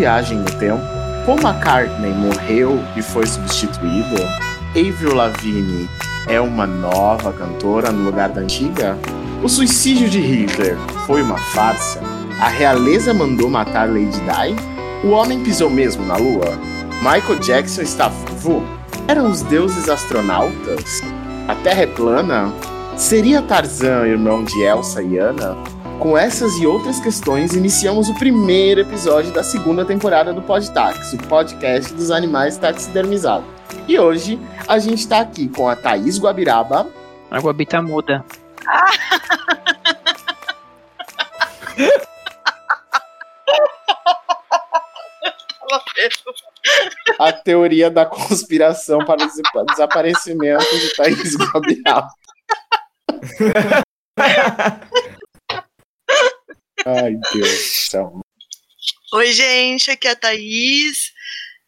viagem no tempo? Paul McCartney morreu e foi substituído? Avril Lavigne é uma nova cantora no lugar da antiga? O suicídio de Hitler foi uma farsa? A realeza mandou matar Lady Di? O homem pisou mesmo na lua? Michael Jackson está vivo? Eram os deuses astronautas? A Terra é plana? Seria Tarzan irmão de Elsa e Anna? Com essas e outras questões, iniciamos o primeiro episódio da segunda temporada do Podtax, o podcast dos animais taxidermizados. E hoje a gente tá aqui com a Thaís Guabiraba. A Guabi tá muda. A teoria da conspiração para o desaparecimento de Thaís Guabiraba. Ai, Deus do céu. Oi, gente, aqui é a Thaís.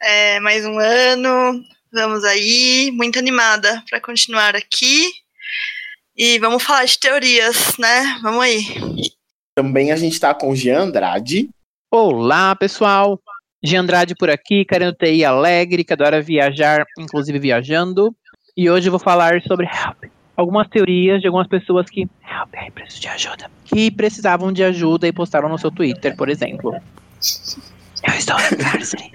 É, mais um ano. Vamos aí, muito animada para continuar aqui. E vamos falar de teorias, né? Vamos aí. Também a gente tá com o Jean Andrade. Olá, pessoal. Jean Andrade por aqui, querendo TI alegre, que adora viajar, inclusive viajando. E hoje eu vou falar sobre help. Algumas teorias de algumas pessoas que preciso de ajuda. Que precisavam de ajuda e postaram no seu Twitter, por exemplo. Eu estou no cárcere.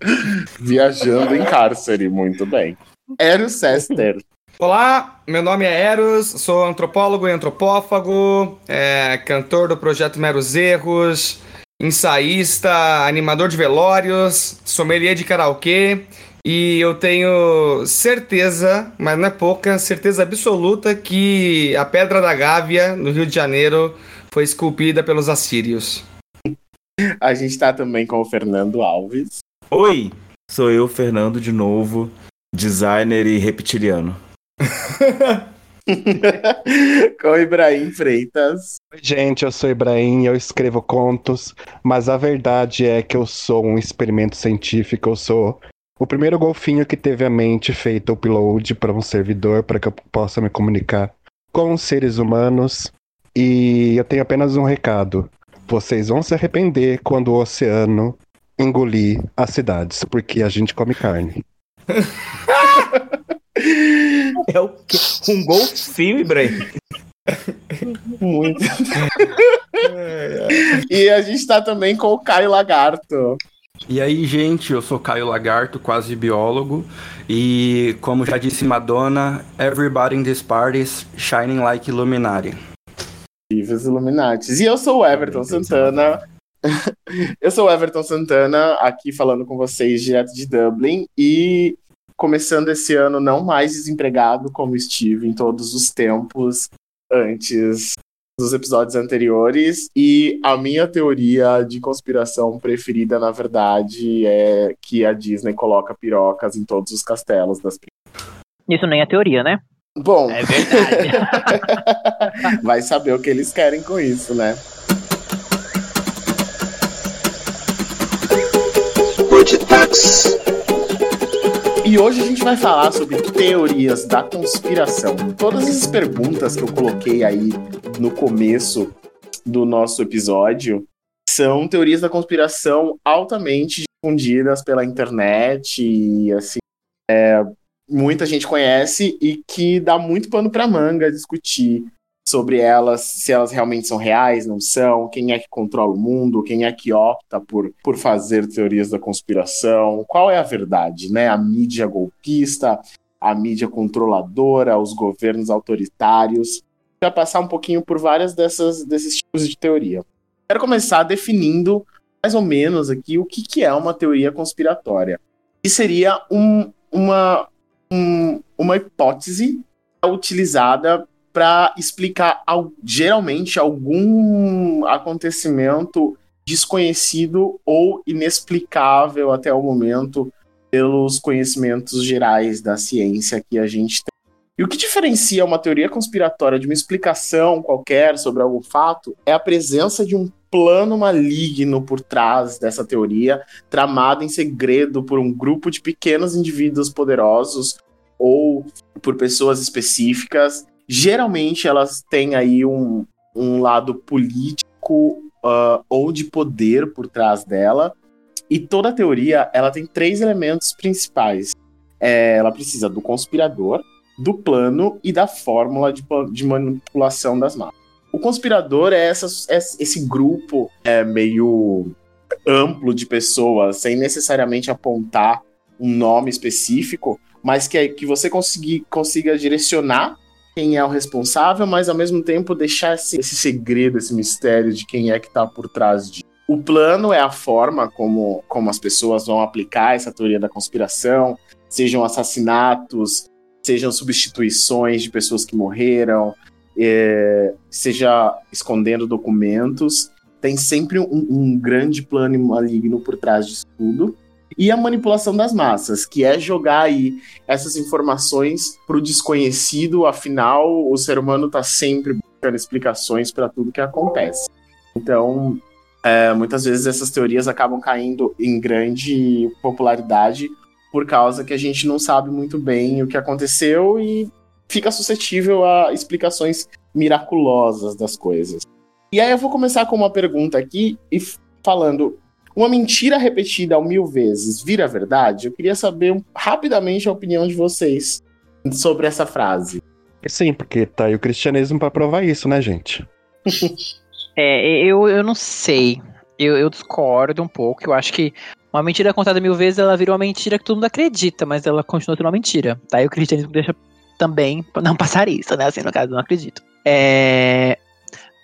Viajando em cárcere, muito bem. Eros Sester. Olá, meu nome é Eros, sou antropólogo e antropófago, é, cantor do projeto Meros Erros, ensaísta, animador de velórios, sommelier de karaokê e eu tenho certeza, mas não é pouca, certeza absoluta que a Pedra da Gávea, no Rio de Janeiro, foi esculpida pelos assírios. A gente tá também com o Fernando Alves. Oi, sou eu, Fernando, de novo, designer e reptiliano. com o Ibrahim Freitas. Oi, gente, eu sou Ibrahim, eu escrevo contos, mas a verdade é que eu sou um experimento científico, eu sou o primeiro golfinho que teve a mente feita upload para um servidor para que eu possa me comunicar com os seres humanos. E eu tenho apenas um recado. Vocês vão se arrepender quando o oceano engolir as cidades, porque a gente come carne. É o quê? Um golfinho, Ibrahim. Muito. e a gente tá também com o Caio Lagarto. E aí, gente, eu sou Caio Lagarto, quase biólogo, e como já disse Madonna, everybody in this party is shining like Illuminati. Vivos Illuminatis. E eu sou o Everton Santana. eu sou o Everton Santana, aqui falando com vocês direto de Dublin e começando esse ano não mais desempregado como estive em todos os tempos antes dos episódios anteriores. E a minha teoria de conspiração preferida, na verdade, é que a Disney coloca pirocas em todos os castelos das Isso nem é teoria, né? Bom, É verdade. vai saber o que eles querem com isso, né? E hoje a gente vai falar sobre teorias da conspiração. Todas as perguntas que eu coloquei aí no começo do nosso episódio são teorias da conspiração altamente difundidas pela internet e assim é, muita gente conhece e que dá muito pano para manga discutir sobre elas, se elas realmente são reais, não são, quem é que controla o mundo, quem é que opta por, por fazer teorias da conspiração, qual é a verdade, né? A mídia golpista, a mídia controladora, os governos autoritários. Vai passar um pouquinho por várias dessas desses tipos de teoria. Quero começar definindo mais ou menos aqui o que, que é uma teoria conspiratória. Que seria um, uma, um, uma hipótese utilizada para explicar al- geralmente algum acontecimento desconhecido ou inexplicável até o momento pelos conhecimentos gerais da ciência que a gente tem. E o que diferencia uma teoria conspiratória de uma explicação qualquer sobre algum fato é a presença de um plano maligno por trás dessa teoria, tramado em segredo por um grupo de pequenos indivíduos poderosos ou por pessoas específicas. Geralmente elas têm aí um, um lado político uh, ou de poder por trás dela. E toda teoria, ela tem três elementos principais. É, ela precisa do conspirador, do plano e da fórmula de, de manipulação das massas. O conspirador é, essa, é esse grupo é, meio amplo de pessoas, sem necessariamente apontar um nome específico, mas que, é, que você conseguir, consiga direcionar quem é o responsável, mas ao mesmo tempo deixar esse, esse segredo, esse mistério de quem é que está por trás de. O plano é a forma como, como as pessoas vão aplicar essa teoria da conspiração, sejam assassinatos, sejam substituições de pessoas que morreram, é, seja escondendo documentos. Tem sempre um, um grande plano maligno por trás disso tudo e a manipulação das massas, que é jogar aí essas informações para o desconhecido, afinal, o ser humano está sempre buscando explicações para tudo que acontece. Então, é, muitas vezes essas teorias acabam caindo em grande popularidade por causa que a gente não sabe muito bem o que aconteceu e fica suscetível a explicações miraculosas das coisas. E aí eu vou começar com uma pergunta aqui e falando uma mentira repetida mil vezes vira verdade? Eu queria saber rapidamente a opinião de vocês sobre essa frase. Sim, porque tá aí o cristianismo para provar isso, né, gente? é, eu, eu não sei. Eu, eu discordo um pouco. Eu acho que uma mentira contada mil vezes, ela vira uma mentira que todo mundo acredita, mas ela continua sendo uma mentira. Tá aí o cristianismo deixa também não passar isso, né? Assim, no caso, não acredito. É,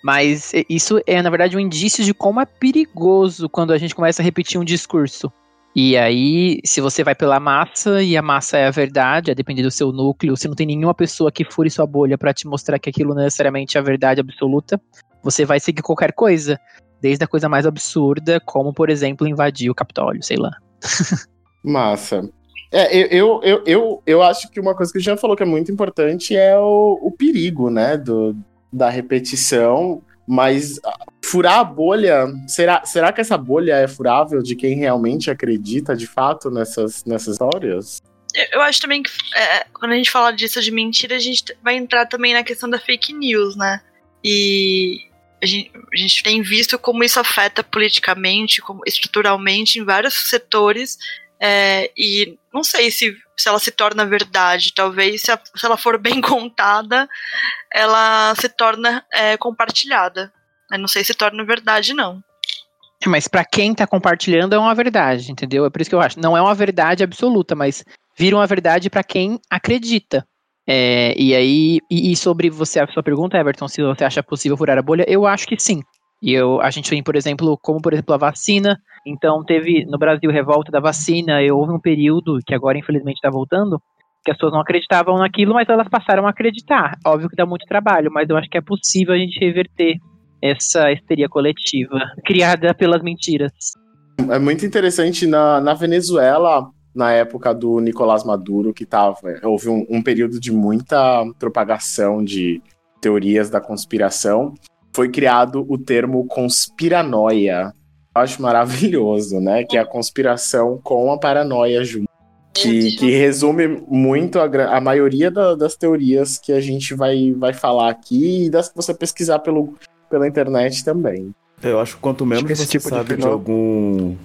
mas isso é, na verdade, um indício de como é perigoso quando a gente começa a repetir um discurso. E aí, se você vai pela massa e a massa é a verdade, a depender do seu núcleo, se não tem nenhuma pessoa que fure sua bolha para te mostrar que aquilo não é necessariamente a verdade absoluta, você vai seguir qualquer coisa. Desde a coisa mais absurda, como, por exemplo, invadir o Capitólio, sei lá. Massa. É, eu, eu, eu, eu acho que uma coisa que o Jean falou que é muito importante é o, o perigo, né, do, da repetição, mas furar a bolha, será, será que essa bolha é furável de quem realmente acredita de fato nessas, nessas histórias? Eu acho também que é, quando a gente fala disso de mentira, a gente vai entrar também na questão da fake news, né? E a gente, a gente tem visto como isso afeta politicamente, como estruturalmente em vários setores. É, e não sei se se ela se torna verdade. Talvez, se, a, se ela for bem contada, ela se torna é, compartilhada. Eu não sei se torna verdade, não. É, mas para quem tá compartilhando é uma verdade, entendeu? É por isso que eu acho. Não é uma verdade absoluta, mas vira uma verdade para quem acredita. É, e aí, e, e, sobre você, a sua pergunta, Everton, se você acha possível furar a bolha, eu acho que sim. E eu, a gente tem, por exemplo, como por exemplo a vacina. Então teve no Brasil revolta da vacina. E houve um período que agora infelizmente está voltando, que as pessoas não acreditavam naquilo, mas elas passaram a acreditar. Óbvio que dá muito trabalho, mas eu acho que é possível a gente reverter essa histeria coletiva criada pelas mentiras. É muito interessante na, na Venezuela, na época do Nicolás Maduro, que tava, houve um, um período de muita propagação de teorias da conspiração foi criado o termo conspiranoia. Eu acho maravilhoso, né? Que é a conspiração com a paranoia junto. Que, que resume muito a, a maioria da, das teorias que a gente vai, vai falar aqui e das que você pesquisar pelo, pela internet também. Eu acho que quanto menos acho que você tipo sabe de, de algum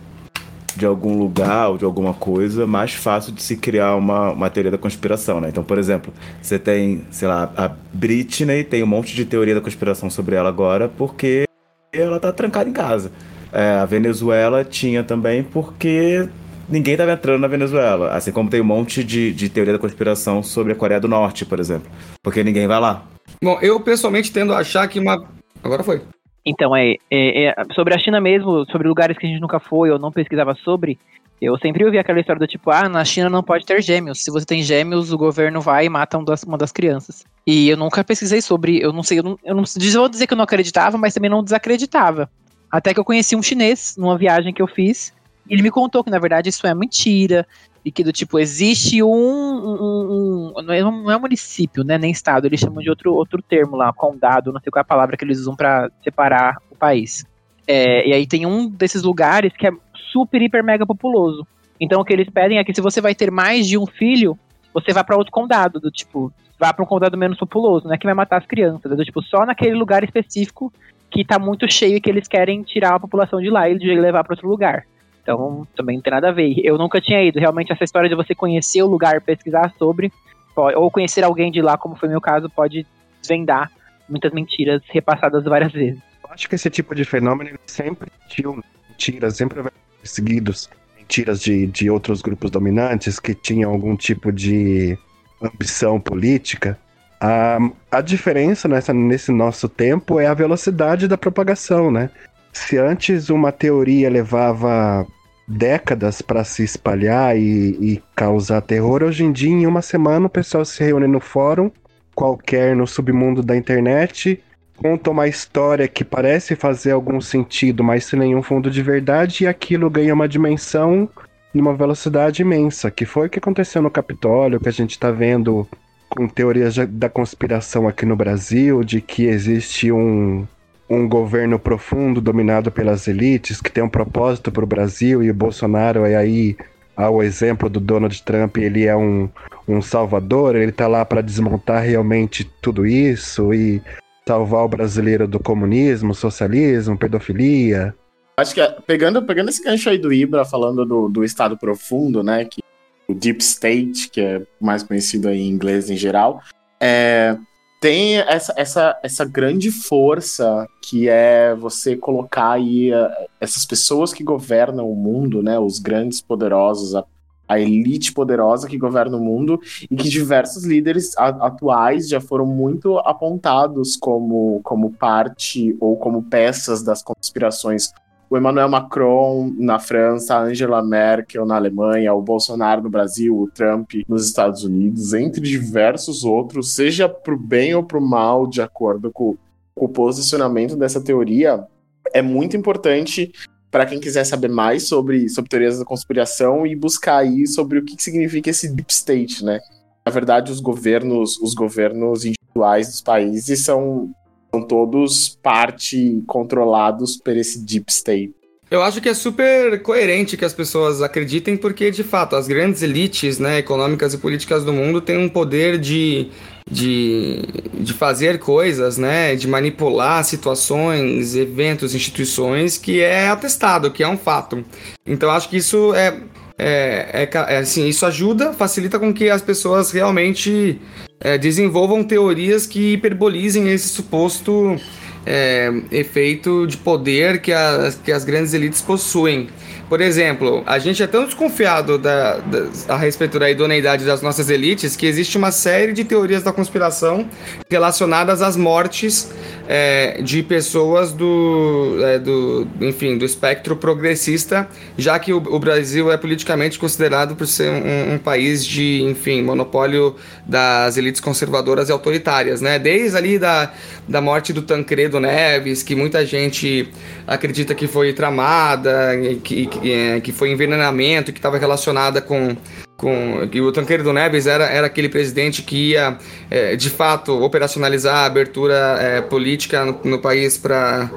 de algum lugar ou de alguma coisa, mais fácil de se criar uma, uma teoria da conspiração, né? Então, por exemplo, você tem, sei lá, a Britney, tem um monte de teoria da conspiração sobre ela agora, porque ela tá trancada em casa. É, a Venezuela tinha também porque ninguém estava entrando na Venezuela. Assim como tem um monte de, de teoria da conspiração sobre a Coreia do Norte, por exemplo. Porque ninguém vai lá. Bom, eu pessoalmente tendo a achar que uma. Agora foi. Então, é, é, é, sobre a China mesmo, sobre lugares que a gente nunca foi ou não pesquisava sobre, eu sempre ouvi aquela história do tipo, ah, na China não pode ter gêmeos. Se você tem gêmeos, o governo vai e mata uma das, uma das crianças. E eu nunca pesquisei sobre, eu não sei, eu não, eu não vou dizer que eu não acreditava, mas também não desacreditava. Até que eu conheci um chinês numa viagem que eu fiz, e ele me contou que na verdade isso é mentira, e que do tipo, existe um, um, um, não, é, é município, né, nem estado, eles chamam de outro, outro termo lá, condado, não sei qual é a palavra que eles usam para separar o país. É, e aí tem um desses lugares que é super, hiper, mega populoso. Então o que eles pedem é que se você vai ter mais de um filho, você vá para outro condado, do tipo, vá para um condado menos populoso, né, que vai matar as crianças, do tipo, só naquele lugar específico que tá muito cheio e que eles querem tirar a população de lá e levar para outro lugar. Então, também não tem nada a ver. Eu nunca tinha ido. Realmente, essa história de você conhecer o lugar, pesquisar sobre, ou conhecer alguém de lá, como foi meu caso, pode desvendar muitas mentiras repassadas várias vezes. Eu acho que esse tipo de fenômeno sempre tinha mentiras, sempre seguidos mentiras de, de outros grupos dominantes que tinham algum tipo de ambição política. A, a diferença nessa, nesse nosso tempo é a velocidade da propagação, né? Se antes uma teoria levava décadas para se espalhar e, e, causar terror, hoje em dia, em uma semana, o pessoal se reúne no fórum, qualquer no submundo da internet, conta uma história que parece fazer algum sentido, mas sem nenhum fundo de verdade, e aquilo ganha uma dimensão numa velocidade imensa, que foi o que aconteceu no Capitólio, que a gente está vendo com teorias da conspiração aqui no Brasil, de que existe um, um governo profundo dominado pelas elites, que tem um propósito para o Brasil, e o Bolsonaro é aí ao exemplo do Donald Trump, ele é um, um salvador, ele está lá para desmontar realmente tudo isso e salvar o brasileiro do comunismo, socialismo, pedofilia. Acho que é, pegando, pegando esse gancho aí do Ibra, falando do, do Estado Profundo, né, que o Deep State, que é mais conhecido em inglês em geral, é, tem essa, essa, essa grande força que é você colocar aí uh, essas pessoas que governam o mundo, né, os grandes poderosos, a, a elite poderosa que governa o mundo e que diversos líderes atuais já foram muito apontados como, como parte ou como peças das conspirações o Emmanuel Macron na França, a Angela Merkel na Alemanha, o Bolsonaro no Brasil, o Trump nos Estados Unidos, entre diversos outros, seja para o bem ou para o mal, de acordo com, com o posicionamento dessa teoria, é muito importante para quem quiser saber mais sobre, sobre teorias da conspiração e buscar aí sobre o que significa esse deep state, né? Na verdade, os governos, os governos individuais dos países são são todos parte controlados por esse deep state. Eu acho que é super coerente que as pessoas acreditem, porque de fato as grandes elites né, econômicas e políticas do mundo têm um poder de, de, de fazer coisas, né, de manipular situações, eventos, instituições, que é atestado, que é um fato. Então acho que isso é, é, é, é assim, isso ajuda, facilita com que as pessoas realmente é, desenvolvam teorias que hiperbolizem esse suposto é, efeito de poder que as, que as grandes elites possuem. Por exemplo, a gente é tão desconfiado da, da, a respeito da idoneidade das nossas elites que existe uma série de teorias da conspiração relacionadas às mortes é, de pessoas do, é, do, enfim, do espectro progressista, já que o, o Brasil é politicamente considerado por ser um, um, país de, enfim, monopólio das elites conservadoras e autoritárias, né? Desde ali da, da morte do Tancredo Neves, que muita gente acredita que foi tramada, que, que, é, que foi envenenamento, que estava relacionada com com que o Tancredo Neves era, era aquele presidente que ia é, de fato operacionalizar a abertura é, política no, no país para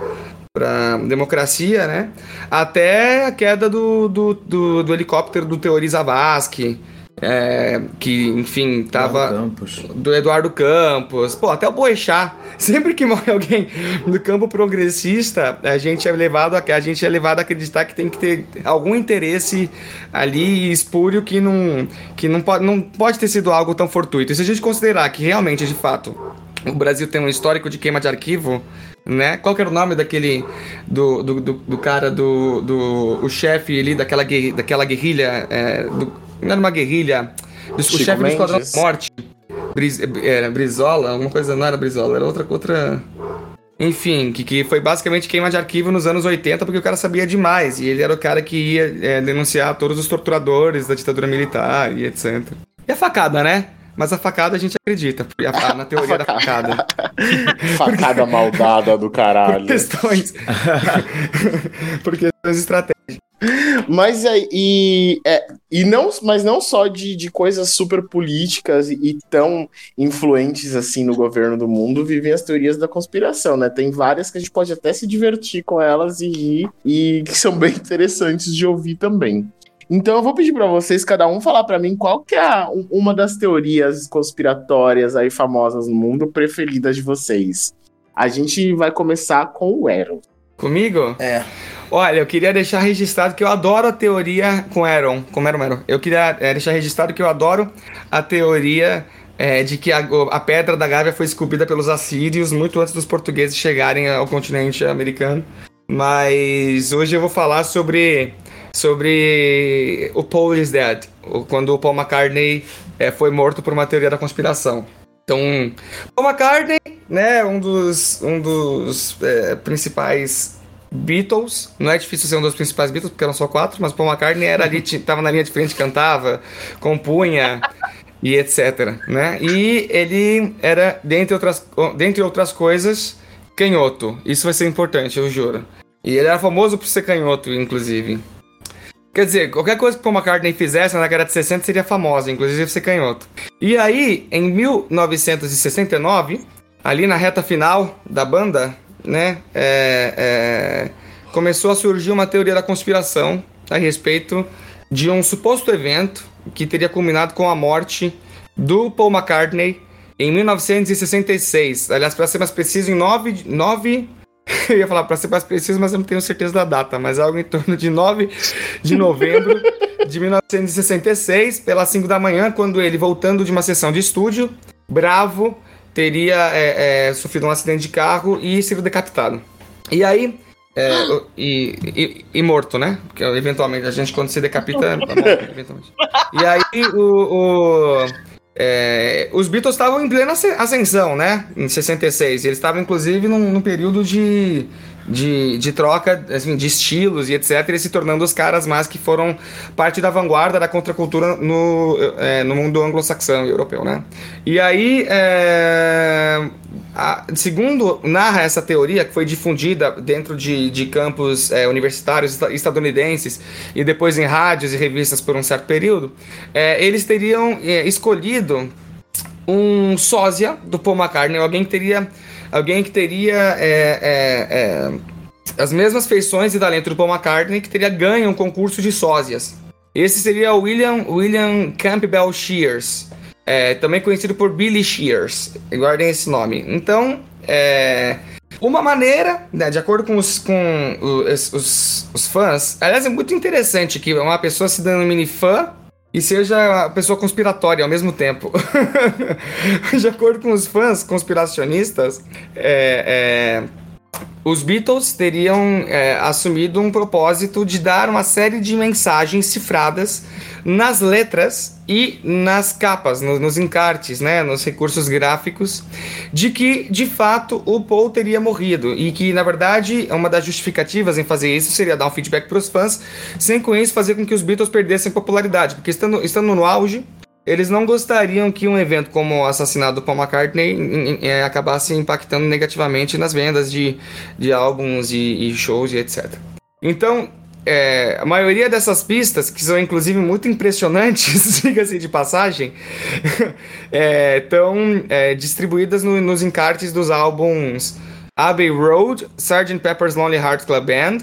para democracia, né? Até a queda do, do, do, do helicóptero do Teori Zavascki, é, que, enfim, tava. Eduardo do Eduardo Campos. Pô, até o Boechat. Sempre que morre alguém do campo progressista, a gente é levado a, a gente é levado a acreditar que tem que ter algum interesse ali espúrio que não, que não, pode, não pode ter sido algo tão fortuito. E se a gente considerar que realmente, de fato, o Brasil tem um histórico de queima de arquivo, né? Qual que era o nome daquele do, do, do, do cara do, do o chefe ali daquela, daquela guerrilha é, do, não era uma guerrilha. O Chico chefe Mendes. do Esquadrão da Morte. Briz, era Brizola, alguma coisa, não era Brizola, era outra. outra... Enfim, que, que foi basicamente queima de arquivo nos anos 80, porque o cara sabia demais. E ele era o cara que ia é, denunciar todos os torturadores da ditadura militar e etc. E a facada, né? Mas a facada a gente acredita, a, na teoria a da facada. facada maldada do caralho. Por questões. por questões estratégicas. Mas é, e, é, e não, mas não só de, de coisas super políticas e, e, tão influentes assim no governo do mundo vivem as teorias da conspiração, né? Tem várias que a gente pode até se divertir com elas e rir, e que são bem interessantes de ouvir também. Então eu vou pedir para vocês, cada um, falar para mim qual que é uma das teorias conspiratórias aí famosas no mundo preferidas de vocês. A gente vai começar com o Eros. Comigo? É. Olha, eu queria deixar registrado que eu adoro a teoria com Aaron. Com Aaron, Aaron. Eu queria é, deixar registrado que eu adoro a teoria é, de que a, a, pedra da Gávea foi esculpida pelos assírios muito antes dos portugueses chegarem ao continente americano. Mas hoje eu vou falar sobre, sobre o Paul is Dead, quando o Paul McCartney é, foi morto por uma teoria da conspiração. Então, Paul McCartney, né, um dos, um dos é, principais Beatles, não é difícil ser um dos principais Beatles, porque eram só quatro, mas Paul McCartney era ali, tava na linha de frente, cantava, compunha e etc, né? E ele era, dentre outras, dentre outras coisas, canhoto. Isso vai ser importante, eu juro. E ele era famoso por ser canhoto, inclusive. Quer dizer, qualquer coisa que Paul McCartney fizesse na década de 60 seria famosa, inclusive ser canhoto. E aí, em 1969, ali na reta final da banda, né, é, é, começou a surgir uma teoria da conspiração a respeito de um suposto evento que teria culminado com a morte do Paul McCartney em 1966. Aliás, para ser mais preciso, em 9, 9 eu ia falar para ser mais preciso, mas eu não tenho certeza da data, mas algo em torno de 9 de novembro de 1966, pelas 5 da manhã, quando ele, voltando de uma sessão de estúdio, bravo, teria é, é, sofrido um acidente de carro e sido decapitado. E aí. É, e, e, e, morto, né? Porque eventualmente a gente, quando se decapita. morre, eventualmente. E aí o, o é, os Beatles estavam em plena ascensão, né? Em 66. Eles estavam, inclusive, num, num período de, de, de, troca assim, de estilos e etc. E se tornando os caras mais que foram parte da vanguarda da contracultura no, é, no mundo anglo-saxão e europeu, né? E aí, é, a, segundo narra essa teoria, que foi difundida dentro de, de campos é, universitários estadunidenses e depois em rádios e revistas por um certo período, eles teriam escolhido um sósia do Paul McCartney, alguém que teria, alguém que teria é, é, é, as mesmas feições e talento do Paul McCartney, que teria ganho um concurso de sósias. Esse seria o William, William Campbell Shears é, também conhecido por Billy Shears. Guardem esse nome. Então, é, uma maneira, né, de acordo com, os, com os, os, os, fãs, aliás, é muito interessante que uma pessoa se denomine fã e seja a pessoa conspiratória ao mesmo tempo. de acordo com os fãs conspiracionistas, é, é os Beatles teriam é, assumido um propósito de dar uma série de mensagens cifradas nas letras e nas capas, no, nos encartes, né, nos recursos gráficos, de que de fato o Paul teria morrido. E que na verdade uma das justificativas em fazer isso seria dar um feedback para os fãs, sem com isso fazer com que os Beatles perdessem popularidade, porque estando, estando no auge eles não gostariam que um evento como o assassinato do Paul McCartney é, acabasse impactando negativamente nas vendas de, de álbuns e, e shows e etc. Então, é, a maioria dessas pistas, que são inclusive muito impressionantes, diga-se de passagem, estão é, é, distribuídas no, nos encartes dos álbuns Abbey Road, Sgt. Pepper's Lonely Hearts Club Band,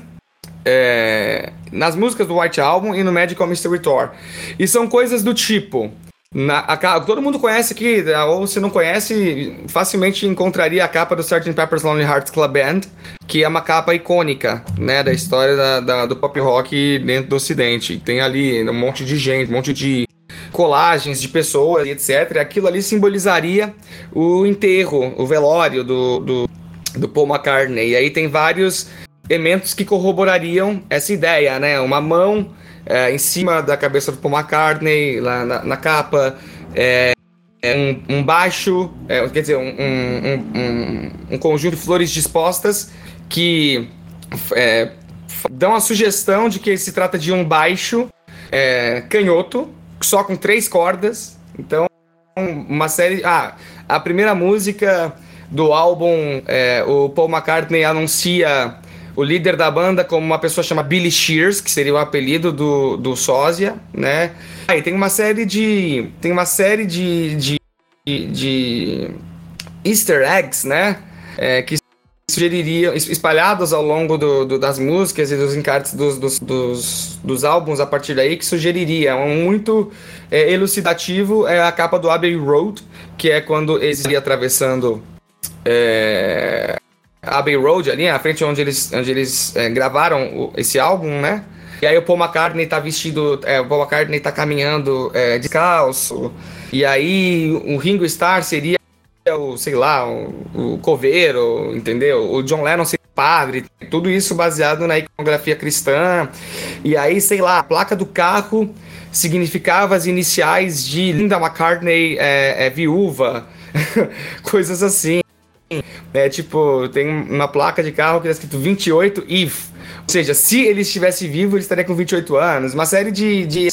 é, nas músicas do White Album e no Magical Mystery Tour. E são coisas do tipo na, a, todo mundo conhece aqui, né, ou se não conhece, facilmente encontraria a capa do Sgt. Pepper's Lonely Hearts Club Band, que é uma capa icônica, né, da história da, da, do pop rock dentro do ocidente. Tem ali um monte de gente, um monte de colagens de pessoas etc. Aquilo ali simbolizaria o enterro, o velório do, do, do Paul McCartney. E aí tem vários elementos que corroborariam essa ideia, né? Uma mão é, em cima da cabeça do Paul McCartney, lá na, na capa. É, é um, um, baixo, é, quer dizer, um, um, um, conjunto de flores dispostas que é, dão a sugestão de que se trata de um baixo é, canhoto, só com três cordas. Então, uma série. Ah, a primeira música do álbum, é, o Paul McCartney anuncia o líder da banda como uma pessoa chamada Billy Shears, que seria o apelido do, do sósia, né? Aí tem uma série de. Tem uma série de. de, de easter eggs, né? É, que sugeririam, espalhados ao longo do, do, das músicas e dos encartes dos, dos, dos, dos, álbuns a partir daí, que sugeriria um muito é, elucidativo é a capa do Abbey Road, que é quando eles iam atravessando é, Abbey Road ali, na frente onde eles, onde eles é, gravaram o, esse álbum, né? E aí o Paul McCartney tá vestido, é, o Paul McCartney tá caminhando é, descalço. E aí o Ringo Starr seria o, sei lá, o, o coveiro, entendeu? O John Lennon seria padre. Tudo isso baseado na iconografia cristã. E aí, sei lá, a placa do carro significava as iniciais de Linda McCartney é, é viúva. Coisas assim. É tipo, tem uma placa de carro que está escrito 28 if. Ou seja, se ele estivesse vivo, ele estaria com 28 anos. Uma série de, de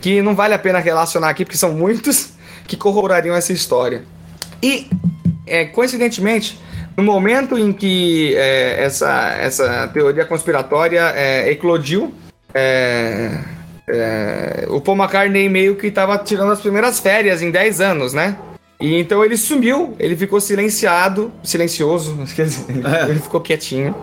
que não vale a pena relacionar aqui, porque são muitos que corroborariam essa história. E, é, coincidentemente, no momento em que é, essa, essa teoria conspiratória é, eclodiu, é, é, o Paul McCartney meio que estava tirando as primeiras férias em 10 anos, né? E então ele sumiu, ele ficou silenciado, silencioso, ele ficou quietinho,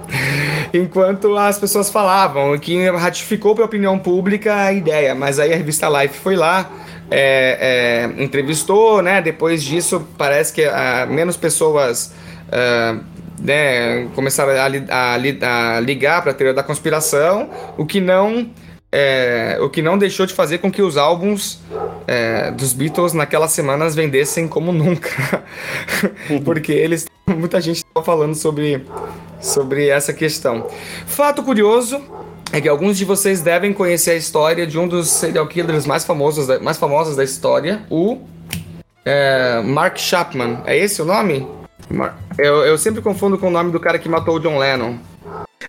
enquanto as pessoas falavam, que ratificou para a opinião pública a ideia. Mas aí a revista Life foi lá, é, é, entrevistou, né? Depois disso, parece que uh, menos pessoas uh, né, começaram a, a, a ligar para a teoria da conspiração, o que não é, o que não deixou de fazer com que os álbuns é, dos Beatles naquelas semanas vendessem como nunca. Porque eles. Muita gente estava falando sobre, sobre essa questão. Fato curioso é que alguns de vocês devem conhecer a história de um dos serial killers mais famosos da, mais famosos da história, o é, Mark Chapman. É esse o nome? Eu, eu sempre confundo com o nome do cara que matou o John Lennon.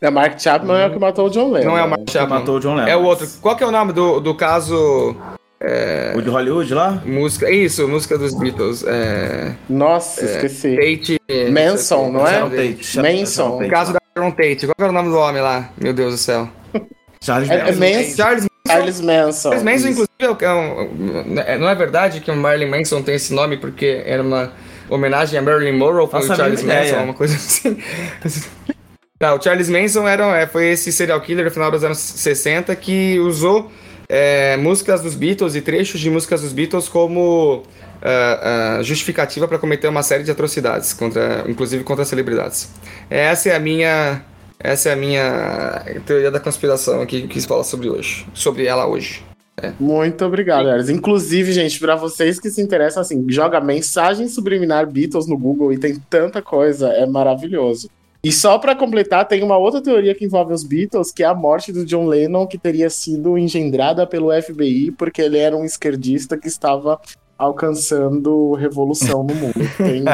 É, Mark Chapman é o que matou o John Lennon. Não é o Mark Chapman. Que matou o John Lennon. É o outro. Qual que é o nome do, do caso... É... O de Hollywood lá? Música, isso, música dos Beatles. É... Nossa, é... esqueci. Tate. Manson, não é? Tate. Manson. O caso da Sharon Tate. Qual era o nome do homem lá? Meu Deus do céu. Charles é, Manson. É Charles Manson. Charles Manson. Charles Manson, inclusive, é um, não é verdade que o Marilyn Manson tem esse nome porque era uma homenagem a Marilyn Monroe, foi o Charles Manson, uma coisa assim. Tá, o Charles Manson era, é, foi esse serial killer no final dos anos 60 que usou é, músicas dos Beatles e trechos de músicas dos Beatles como uh, uh, justificativa para cometer uma série de atrocidades, contra, inclusive contra celebridades. Essa é a minha, essa é a minha teoria da conspiração aqui que quis falar sobre hoje, sobre ela hoje. É. Muito obrigado, Eras. Inclusive, gente, para vocês que se interessam, assim, joga mensagem subliminar Beatles no Google e tem tanta coisa, é maravilhoso. E só para completar, tem uma outra teoria que envolve os Beatles, que é a morte do John Lennon, que teria sido engendrada pelo FBI, porque ele era um esquerdista que estava alcançando revolução no mundo. Tem, tem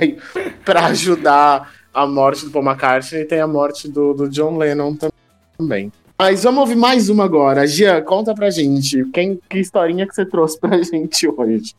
aí, pra ajudar a morte do Paul McCartney, tem a morte do, do John Lennon também. Mas vamos ouvir mais uma agora. Gia, conta pra gente. Quem, que historinha que você trouxe pra gente hoje?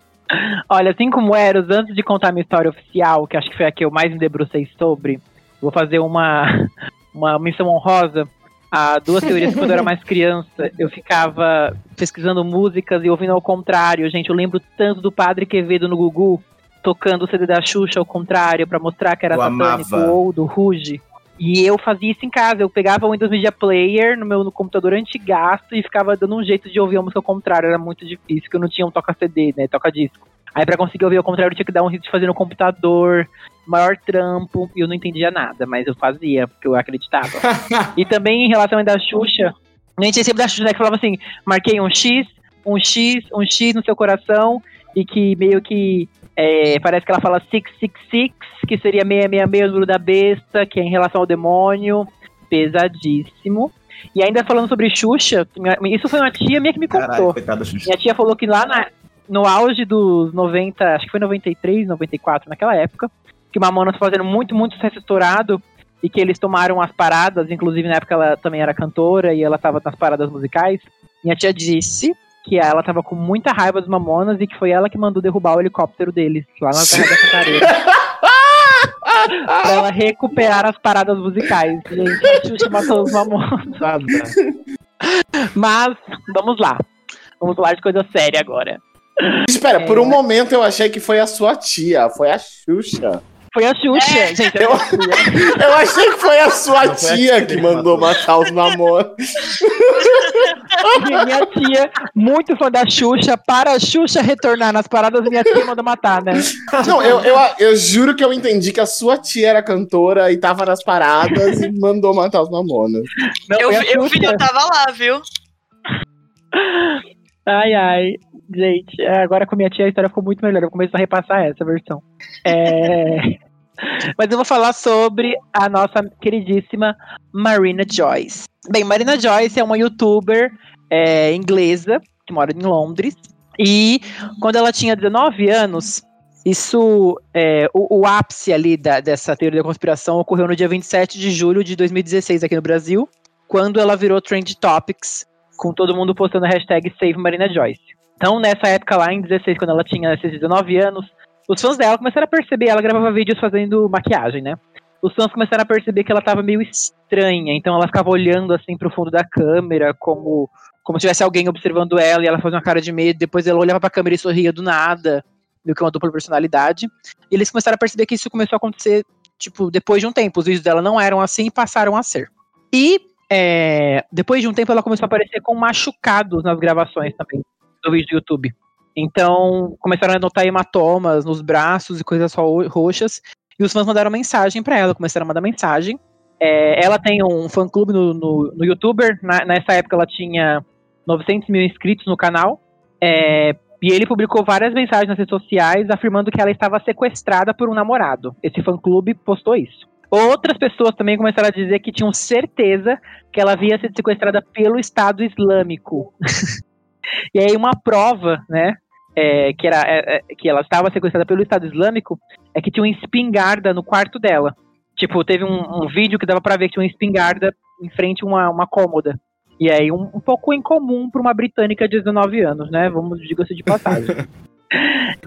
Olha, assim como Eros, antes de contar minha história oficial, que acho que foi a que eu mais me debrucei sobre, Vou fazer uma, uma missão honrosa a duas teorias quando eu era mais criança. Eu ficava pesquisando músicas e ouvindo ao contrário. Gente, eu lembro tanto do Padre Quevedo no Gugu tocando o CD da Xuxa ao contrário para mostrar que era eu satânico amava. ou do Ruge. E eu fazia isso em casa. Eu pegava o Windows Media Player no meu no computador antigasto e ficava dando um jeito de ouvir a música ao contrário. Era muito difícil, porque eu não tinha um toca-CD, né? Toca-disco. Aí para conseguir ouvir ao contrário, eu tinha que dar um jeito de fazer no computador, maior trampo, e eu não entendia nada, mas eu fazia, porque eu acreditava. e também em relação à da Xuxa, a gente sempre da Xuxa, né, que falava assim, marquei um X, um X, um X no seu coração, e que meio que é, parece que ela fala 666, que seria 666 o número da besta, que é em relação ao demônio, pesadíssimo. E ainda falando sobre Xuxa, isso foi uma tia minha que me contou. Caralho, minha tia falou que lá na, no auge dos 90, acho que foi 93, 94, naquela época, que Mamonas fazendo muito, muito sucesso estourado e que eles tomaram as paradas, inclusive na época ela também era cantora e ela estava nas paradas musicais. Minha tia disse que ela estava com muita raiva dos Mamonas e que foi ela que mandou derrubar o helicóptero deles lá na Terra da Cantareira. pra ela recuperar as paradas musicais. Gente, a Xuxa matou os Mamonas. Mas, vamos lá. Vamos falar de coisa séria agora. Espera, é... por um momento eu achei que foi a sua tia, foi a Xuxa. Foi a Xuxa, É. gente. Eu, eu achei que foi a sua tia que mandou matar os mamonas. Minha tia, muito fã da Xuxa, para a Xuxa retornar nas paradas, minha tia mandou matar, né? Não, eu, eu, eu juro que eu entendi que a sua tia era cantora e tava nas paradas e mandou matar os mamonas. Não, Eu, a eu eu tava lá, viu? Ai, ai. Gente, é, agora com minha tia a história ficou muito melhor. Eu começo a repassar essa versão. É... Mas eu vou falar sobre a nossa queridíssima Marina Joyce. Bem, Marina Joyce é uma youtuber é, inglesa que mora em Londres. E quando ela tinha 19 anos, isso, é, o, o ápice ali da- dessa teoria da conspiração ocorreu no dia 27 de julho de 2016 aqui no Brasil, quando ela virou Trend Topics, com todo mundo postando a hashtag Save Marina Joyce. Então, nessa época lá, em 16, quando ela tinha esses 19 anos, os fãs dela começaram a perceber, ela gravava vídeos fazendo maquiagem, né? Os fãs começaram a perceber que ela tava meio estranha, então ela ficava olhando assim pro fundo da câmera, como como se tivesse alguém observando ela e ela fazia uma cara de medo, depois ela olhava pra câmera e sorria do nada, meio que uma dupla personalidade. E eles começaram a perceber que isso começou a acontecer, tipo, depois de um tempo. Os vídeos dela não eram assim e passaram a ser. E é, depois de um tempo ela começou a aparecer com machucados nas gravações também do vídeo do YouTube. Então começaram a notar hematomas nos braços e coisas ro- roxas. E os fãs mandaram mensagem pra ela, começaram a mandar mensagem. É, ela tem um fã clube no, no, no YouTuber. Na- nessa época ela tinha 900 mil inscritos no canal. É, e ele publicou várias mensagens nas redes sociais afirmando que ela estava sequestrada por um namorado. Esse fã clube postou isso. Outras pessoas também começaram a dizer que tinham certeza que ela havia sido sequestrada pelo Estado Islâmico. e aí uma prova, né, é, que, era, é, é, que ela estava sequestrada pelo Estado Islâmico é que tinha uma espingarda no quarto dela. Tipo, teve um, um vídeo que dava pra ver que tinha uma espingarda em frente a uma, uma cômoda. E aí, um, um pouco incomum para uma britânica de 19 anos, né? Vamos, diga-se de passagem.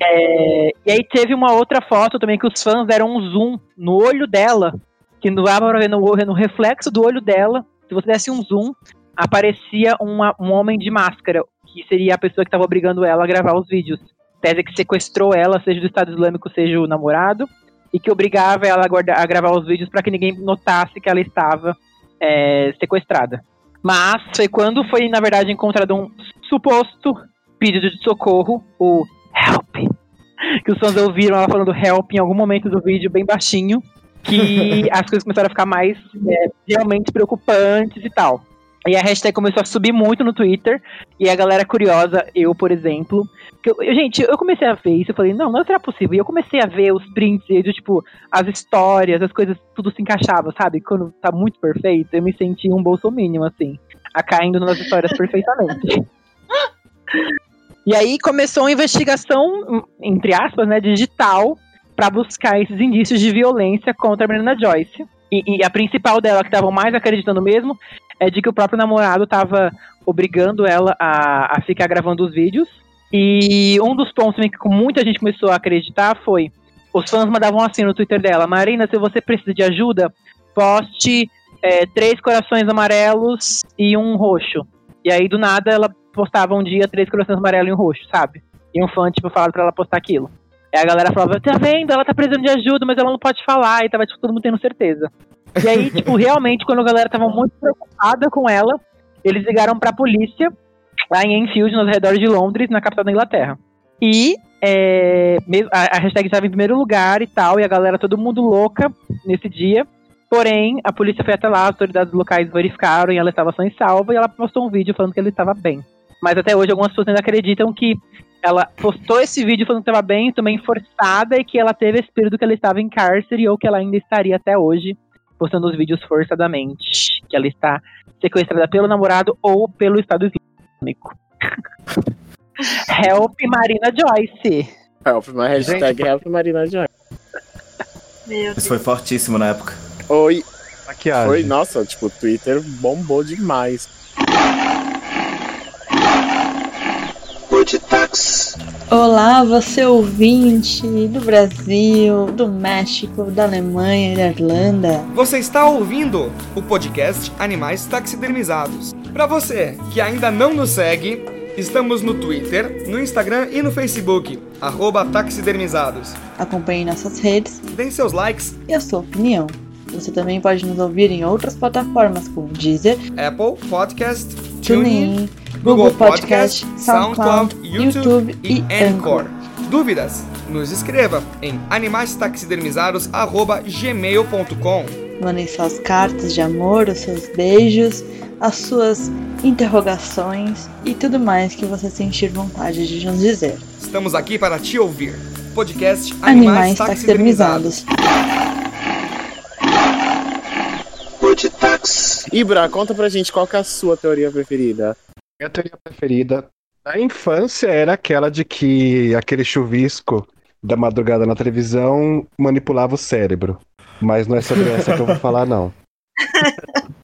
É, e aí teve uma outra foto também que os fãs deram um zoom no olho dela, que não dava pra ver no, no reflexo do olho dela. Se você desse um zoom, aparecia uma- um homem de máscara, que seria a pessoa que estava obrigando ela a gravar os vídeos. Tese que sequestrou ela, seja do Estado Islâmico, seja o namorado, e que obrigava ela a, guarda- a gravar os vídeos para que ninguém notasse que ela estava é, sequestrada. Mas foi quando foi, na verdade, encontrado um suposto pedido de socorro, o help, que os fãs ouviram ela falando help em algum momento do vídeo, bem baixinho, que as coisas começaram a ficar mais é, realmente preocupantes e tal. E a hashtag começou a subir muito no Twitter, e a galera curiosa, eu, por exemplo, eu- eu- gente, eu comecei a ver isso, eu falei, não, não será possível. E eu comecei a ver os prints, e do, tipo, as histórias, as coisas, tudo se encaixava, sabe? Quando tá muito perfeito, eu me senti um bolsominion, assim, a caindo nas histórias perfeitamente. E aí começou uma investigação, entre aspas, né, digital, pra buscar esses indícios de violência contra a menina Joyce. E, e a principal dela, que estavam mais acreditando mesmo, é de que o próprio namorado tava obrigando ela a, a ficar gravando os vídeos. E um dos pontos que muita gente começou a acreditar foi: os fãs mandavam assim no Twitter dela, Marina, se você precisa de ajuda, poste é, três corações amarelos e um roxo. E aí, do nada, ela postava um dia três corações amarelos e um roxo, sabe? E um fã, tipo, falava pra ela postar aquilo. E a galera falava, tá vendo? Ela tá precisando de ajuda, mas ela não pode falar. E tava, tipo, todo mundo tendo certeza. E aí, tipo, realmente, quando a galera tava muito preocupada com ela, eles ligaram pra polícia lá em Enfield, nos arredores de Londres, na capital da Inglaterra. E é, a, hashtag estava em primeiro lugar e tal, e a galera, todo mundo louca nesse dia. Porém, a polícia foi até lá, as autoridades locais verificaram e ela estava sã e salva, e ela postou um vídeo falando que ela estava bem. Mas até hoje algumas pessoas ainda acreditam que ela postou esse vídeo falando que estava bem, também forçada, e que ela teve esse período que ela estava em cárcere, ou que ela ainda estaria até hoje postando os vídeos forçadamente. Que ela está sequestrada pelo namorado ou pelo Estado Islâmico. Help Marina Joyce. Help, uma hashtag Help Marina Joy. Meu Deus. Isso foi fortíssimo na época. Oi, Maquiagem. foi, nossa, tipo, o Twitter bombou demais. Olá, você ouvinte do Brasil, do México, da Alemanha e da Irlanda. Você está ouvindo o podcast Animais Taxidermizados. Para você que ainda não nos segue, Estamos no Twitter, no Instagram e no Facebook, arroba taxidermizados. Acompanhe nossas redes, Deem seus likes, e a sua opinião. Você também pode nos ouvir em outras plataformas como Deezer, Apple Podcast, TuneIn, Google Podcast, SoundCloud, YouTube e Anchor. Dúvidas? Nos escreva em animaistaxidermizados.gmail.com Mandem suas cartas de amor, os seus beijos, as suas interrogações e tudo mais que você sentir vontade de nos dizer. Estamos aqui para te ouvir. Podcast Animais, Animais Taxidermizados. taxidermizados. Ibra, conta pra gente qual que é a sua teoria preferida. Minha teoria preferida na infância era aquela de que aquele chuvisco da madrugada na televisão manipulava o cérebro. Mas não é sobre essa que eu vou falar, não.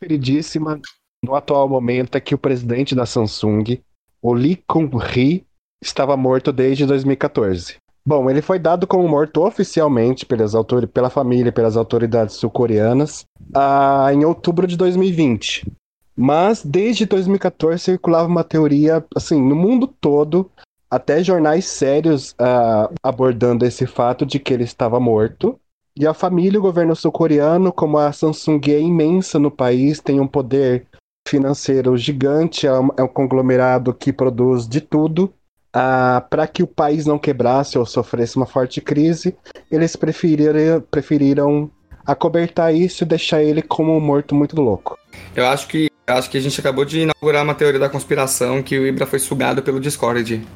Preferidíssima no atual momento é que o presidente da Samsung, o Lee Kun-hee, estava morto desde 2014. Bom, ele foi dado como morto oficialmente pelas autor pela família e pelas autoridades sul-coreanas ah, em outubro de 2020. Mas desde 2014 circulava uma teoria, assim, no mundo todo, até jornais sérios ah, abordando esse fato de que ele estava morto. E a família e o governo sul-coreano, como a Samsung é imensa no país, tem um poder financeiro gigante, é um, é conglomerado que produz de tudo. Ah, Para que o país não quebrasse ou sofresse uma forte crise, eles preferiram, preferiram acobertar isso e deixar ele como um morto muito louco. Eu acho que eu acho que a gente acabou de inaugurar uma teoria da conspiração que o Ibra foi sugado pelo Discord.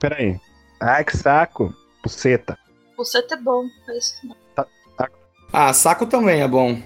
Peraí. Ai, que saco. Puceta. Você é bom, parece que não. Ah, saco também é bom.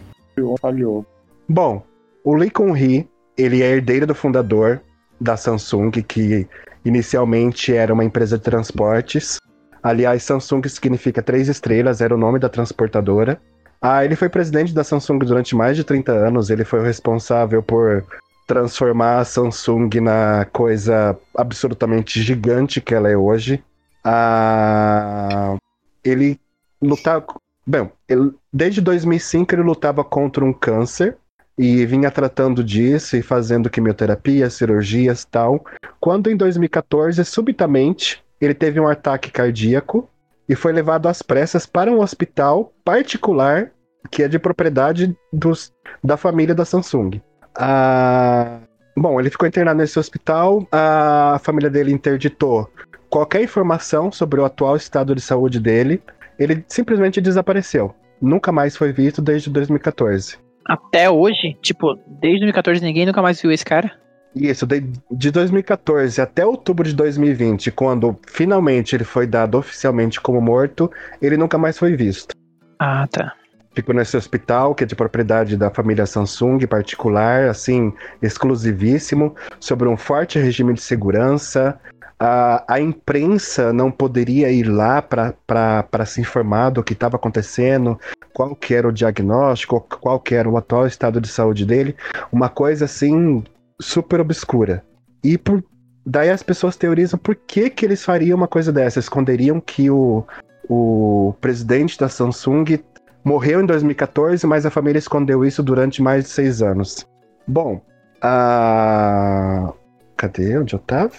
Falhou. Bom, o Lee Kun-hee, ele é herdeiro do fundador da Samsung, que inicialmente era uma empresa de transportes. Aliás, Samsung significa três estrelas, era o nome da transportadora. Ah, ele foi presidente da Samsung durante mais de 30 anos. Ele foi o responsável por transformar a Samsung na coisa absolutamente gigante que ela é hoje. Ah, ele lutava. Bem, ele- desde 2005 ele lutava contra um câncer e vinha tratando disso e fazendo quimioterapia, cirurgias tal. Quando em 2014, subitamente, ele teve um ataque cardíaco e foi levado às pressas para um hospital particular que é de propriedade dos, da família da Samsung. Ah, bom, ele ficou internado nesse hospital, a família dele interditou qualquer informação sobre o atual estado de saúde dele. Ele simplesmente desapareceu. Nunca mais foi visto desde 2014. Até hoje, tipo, desde 2014 ninguém nunca mais viu esse cara. Isso, de, de 2014 até outubro de 2020, quando finalmente ele foi dado oficialmente como morto, ele nunca mais foi visto. Ah, tá. Ficou nesse hospital, que é de propriedade da família Samsung, particular, assim, exclusivíssimo, sobre um forte regime de segurança. A, a imprensa não poderia ir lá para se informar do que estava acontecendo, qual que era o diagnóstico, qual que era o atual estado de saúde dele. Uma coisa, assim, super obscura. E por, daí as pessoas teorizam por que, que eles fariam uma coisa dessa. Esconderiam que o, o presidente da Samsung morreu em 2014, mas a família escondeu isso durante mais de seis anos. Bom, a. Cadê? Onde eu tava?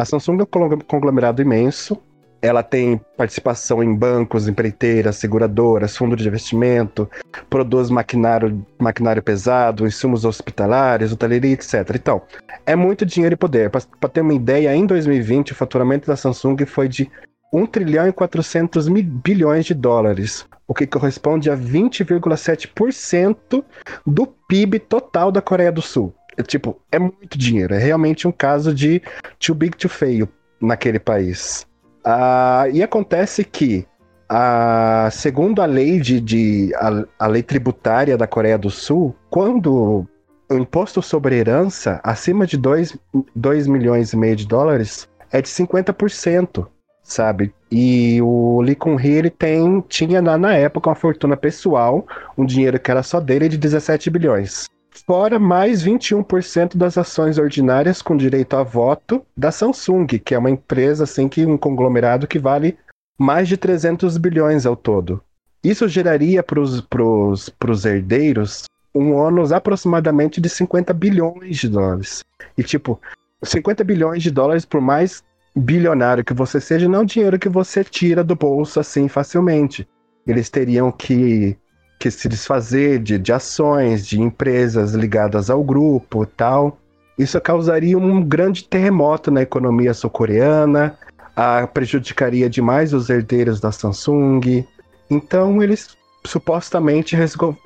A Samsung é um conglomerado imenso. Ela tem participação em bancos, empreiteiras, seguradoras, fundo de investimento, produz maquinário, maquinário pesado, insumos hospitalares, hoteleria, etc. Então, é muito dinheiro e poder. Para ter uma ideia, em 2020, o faturamento da Samsung foi de 1 trilhão e 400 mil bilhões de dólares, o que corresponde a 20,7% do PIB total da Coreia do Sul. Tipo, é muito dinheiro. É realmente um caso de too big to fail naquele país. Ah, e acontece que, ah, segundo a lei de, de a, a lei tributária da Coreia do Sul, quando o imposto sobre herança acima de 2, 2 milhões e meio de dólares é de 50%, sabe? E o Lee Kun-hee, ele tem, tinha na, na época uma fortuna pessoal, um dinheiro que era só dele de 17 bilhões. Fora mais 21% das ações ordinárias com direito a voto da Samsung, que é uma empresa assim que um conglomerado que vale mais de 300 bilhões ao todo. Isso geraria para os herdeiros um ônus aproximadamente de 50 bilhões de dólares. E tipo, 50 bilhões de dólares por mais bilionário que você seja, não é um dinheiro que você tira do bolso assim facilmente. Eles teriam que, que se desfazer de, de ações, de empresas ligadas ao grupo tal. Isso causaria um grande terremoto na economia sul-coreana, prejudicaria demais os herdeiros da Samsung. Então eles supostamente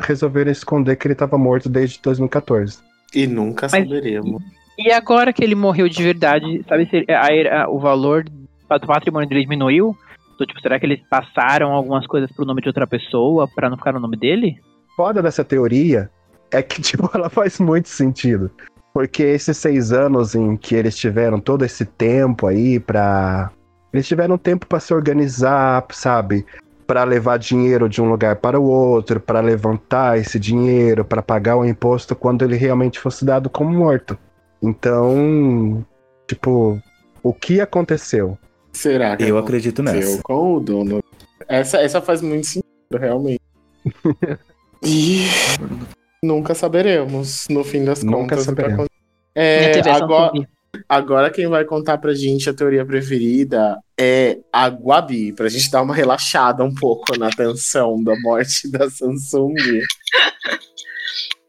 resolveram esconder que ele estava morto desde 2014. E nunca Mas, saberemos. E agora que ele morreu de verdade, sabe se a, a, o valor do patrimônio dele diminuiu? Então, tipo, será que eles passaram algumas coisas pro nome de outra pessoa para não ficar no nome dele? Foda dessa teoria é que, tipo, ela faz muito sentido. Porque esses seis anos em que eles tiveram todo esse tempo aí pra. Eles tiveram tempo para se organizar, sabe? Para levar dinheiro de um lugar para o outro, para levantar esse dinheiro, para pagar o imposto quando ele realmente fosse dado como morto. Então, tipo, o que aconteceu? Será que Eu acredito nessa. Com o dono. Essa, essa faz muito sentido, realmente. e nunca saberemos, no fim das nunca contas. Saberemos. É, agora, agora quem vai contar pra gente a teoria preferida é a Guabi, pra gente dar uma relaxada um pouco na tensão da morte da Samsung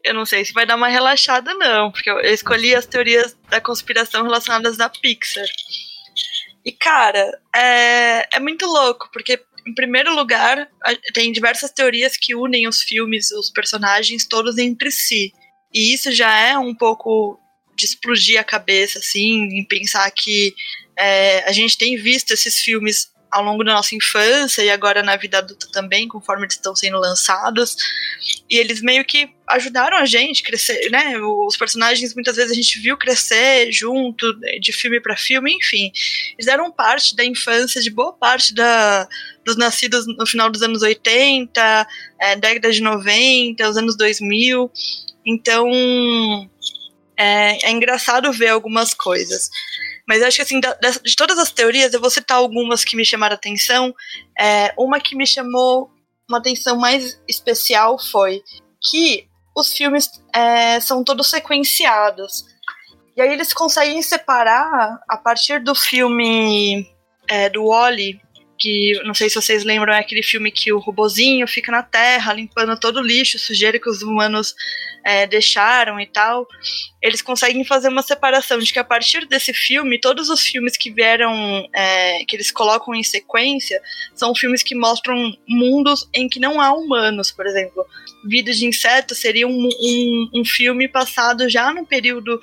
eu não sei se vai dar uma relaxada, não, porque eu escolhi as teorias da conspiração relacionadas à Pixar. E, cara, é, é muito louco, porque, em primeiro lugar, tem diversas teorias que unem os filmes, os personagens, todos entre si. E isso já é um pouco de explodir a cabeça, assim, em pensar que é, a gente tem visto esses filmes ao longo da nossa infância e agora na vida adulta também, conforme eles estão sendo lançados. E eles meio que ajudaram a gente a crescer, né? Os personagens muitas vezes a gente viu crescer junto, de filme para filme, enfim. Eles eram parte da infância de boa parte da, dos nascidos no final dos anos 80, é, década de 90, os anos 2000. Então, é, é engraçado ver algumas coisas. Mas eu acho que, assim, de, todas as teorias, eu vou citar algumas que me chamaram atenção. É, uma que me chamou uma atenção mais especial foi que os filmes é, são todos sequenciados. E aí eles conseguem separar, a partir do filme é, do Wally, que não sei se vocês lembram, é aquele filme que o robozinho fica na Terra limpando todo o lixo, sujeira que os humanos é, deixaram e tal. Eles conseguem fazer uma separação de que a partir desse filme, todos os filmes que vieram, é, que eles colocam em sequência, são filmes que mostram mundos em que não há humanos, por exemplo. Vida de Inseto seria um, um, um filme passado já no período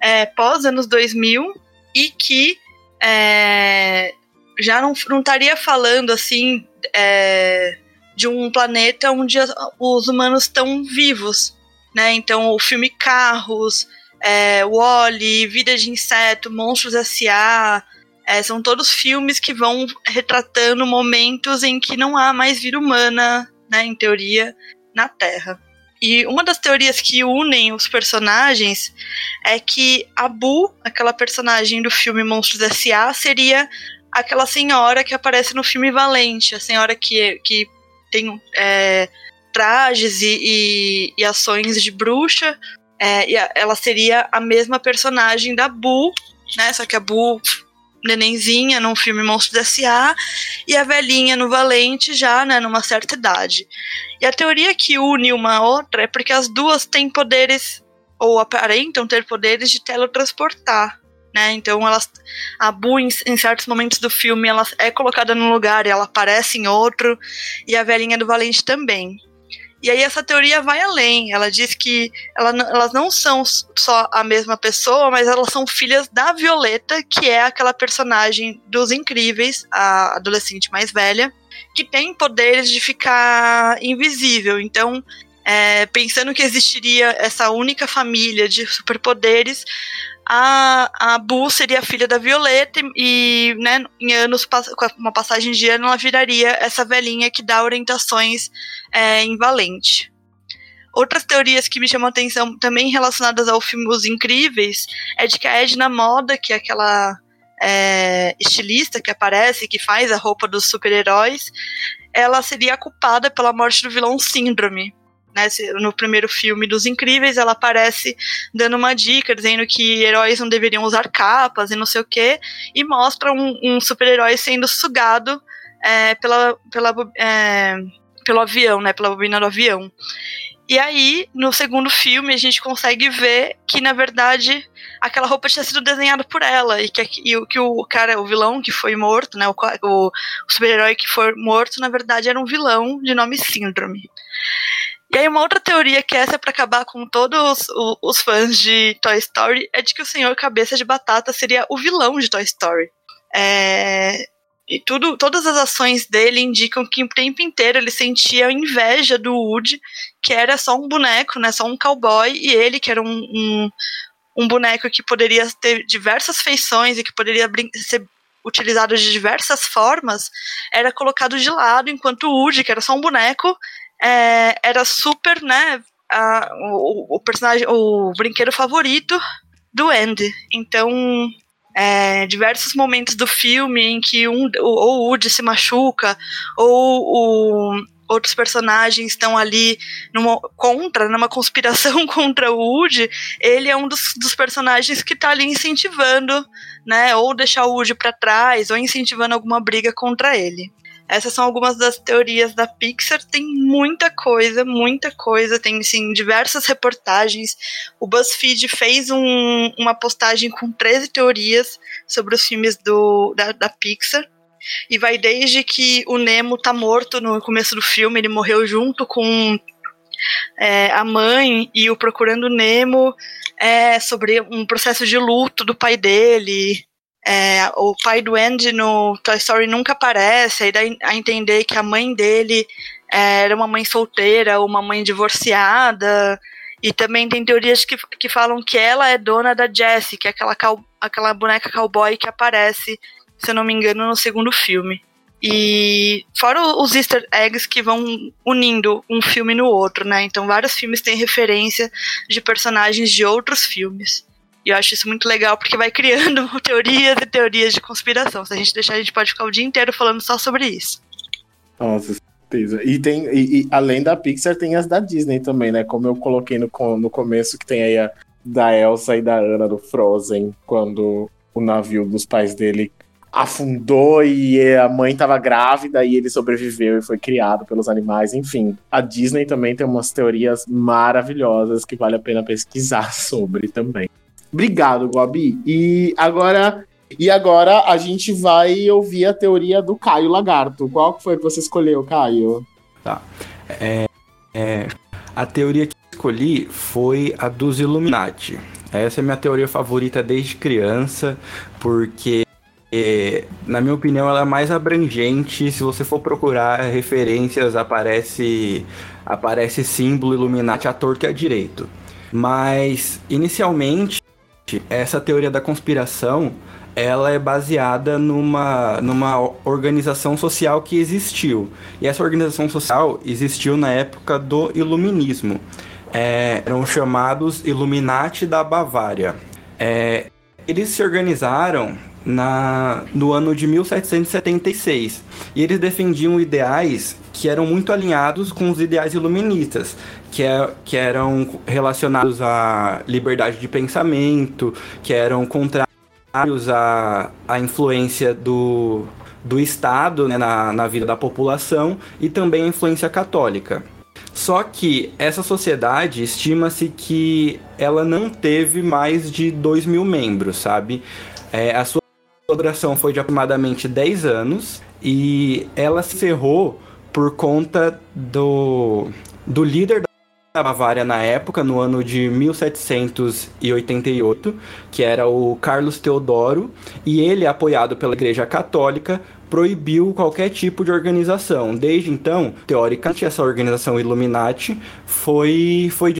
é, pós anos 2000 e que é, já não, não estaria falando assim é, de um planeta onde os humanos estão vivos, né? Então o filme Carros, é, Wally, Vida de Inseto, Monstros S.A., é, são todos filmes que vão retratando momentos em que não há mais vida humana, né, em teoria, na Terra. E uma das teorias que unem os personagens é que a Boo, aquela personagem do filme Monstros S.A., seria aquela senhora que aparece no filme Valente, a senhora que, que tem é, trajes e, e, e, ações de bruxa. É, e a, ela seria a mesma personagem da Boo, né? Só que a Boo nenenzinha no filme Monstros S.A. e a velhinha no Valente já, né, numa certa idade. E a teoria que une uma outra é porque as duas têm poderes, ou aparentam ter poderes de teletransportar né? Então elas, a Boo em, em, certos momentos do filme ela é colocada num lugar e ela aparece em outro e a velhinha do Valente também. E aí essa teoria vai além. Ela diz que ela, elas não são só a mesma pessoa, mas elas são filhas da Violeta, que é aquela personagem dos Incríveis, a adolescente mais velha, que tem poderes de ficar invisível. Então é, pensando que existiria essa única família de superpoderes, a, a Bu seria filha da Violeta e, né, em anos, com uma passagem de ano, ela viraria essa velhinha que dá orientações é, em Valente. Outras teorias que me chamam a atenção, também relacionadas ao filme Os Incríveis, é de que a Edna Moda, que é aquela é, estilista que aparece, que faz a roupa dos super-heróis, ela seria culpada pela morte do vilão Síndrome. Né, no primeiro filme dos Incríveis, ela aparece dando uma dica, dizendo que heróis não deveriam usar capas e não sei o quê, e mostra um, um super-herói sendo sugado é, pela, pela, é, pelo avião, né, pela bobina do avião. E aí, no segundo filme, a gente consegue ver que, na verdade, aquela roupa tinha sido desenhada por ela. E que, e, que o cara, o vilão que foi morto, né? O, o, super-herói que foi morto, na verdade, era um vilão de nome Síndrome. E aí, uma outra teoria que essa é para acabar com todos os, fãs de Toy Story é de que o Senhor Cabeça de Batata seria o vilão de Toy Story. É, e tudo, todas as ações dele indicam que o tempo inteiro ele sentia inveja do Woody, que era só um boneco, né, só um cowboy, e ele, que era um, um, um boneco que poderia ter diversas feições e que poderia ser utilizado de diversas formas, era colocado de lado, enquanto o Woody, que era só um boneco, é, era super, né, a, o, o personagem, o brinquedo favorito do Andy. Então, é, diversos momentos do filme em que um, ou o Woody se machuca, ou o, outros personagens estão ali numa, contra, numa conspiração contra o Woody, ele é um dos, dos personagens que está ali incentivando, né, ou deixar o Woody para trás, ou incentivando alguma briga contra ele. Essas são algumas das teorias da Pixar. Tem muita coisa, muita coisa. Tem, sim, diversas reportagens. O BuzzFeed fez um, uma postagem com 13 teorias sobre os filmes do, da, da Pixar. E vai desde que o Nemo tá morto no começo do filme, ele morreu junto com é, a mãe e o Procurando Nemo, é, sobre um processo de luto do pai dele, é, o pai do Andy no Toy Story nunca aparece, aí dá a entender que a mãe dele é, era uma mãe solteira, uma mãe divorciada. E também tem teorias que, que falam que ela é dona da Jessie, que é aquela, cow, aquela boneca cowboy que aparece, se eu não me engano, no segundo filme. E fora os easter eggs que vão unindo um filme no outro, né? Então vários filmes têm referência de personagens de outros filmes. E eu acho isso muito legal porque vai criando teorias e teorias de conspiração. Se a gente deixar, a gente pode ficar o dia inteiro falando só sobre isso. Nossa, certeza. E tem, e, e, além da Pixar, tem as da Disney também, né? Como eu coloquei no, no começo, que tem aí a da Elsa e da Anna do Frozen, quando o navio dos pais dele afundou e a mãe estava grávida e ele sobreviveu e foi criado pelos animais. Enfim, a Disney também tem umas teorias maravilhosas que vale a pena pesquisar sobre também. Obrigado, Gobi. E agora, e agora a gente vai ouvir a teoria do Caio Lagarto. Qual foi que você escolheu, Caio? Tá. É, é, a teoria que escolhi foi a dos Illuminati. Essa é minha teoria favorita desde criança, porque é, na minha opinião, ela é mais abrangente. Se você for procurar referências, aparece aparece símbolo Illuminati à torta e à direito. Mas, inicialmente, essa teoria da conspiração ela é baseada numa, numa organização social que existiu. E essa organização social existiu na época do Iluminismo. É, eram chamados Illuminati da Bavária. É, eles se organizaram na, no ano de 1776 e eles defendiam ideais que eram muito alinhados com os ideais iluministas, que, é, que eram relacionados à liberdade de pensamento, que eram contrários à, à influência do, do Estado né, na, na vida da população e também a influência católica. Só que essa sociedade estima-se que ela não teve mais de 2 mil membros, sabe? É, a sua duração foi de aproximadamente 10 anos e ela se encerrou por conta do, do líder Bavária na época, no ano de 1788, que era o Carlos Teodoro, e ele, apoiado pela Igreja Católica, proibiu qualquer tipo de organização. Desde então, teoricamente, essa organização Illuminati foi, foi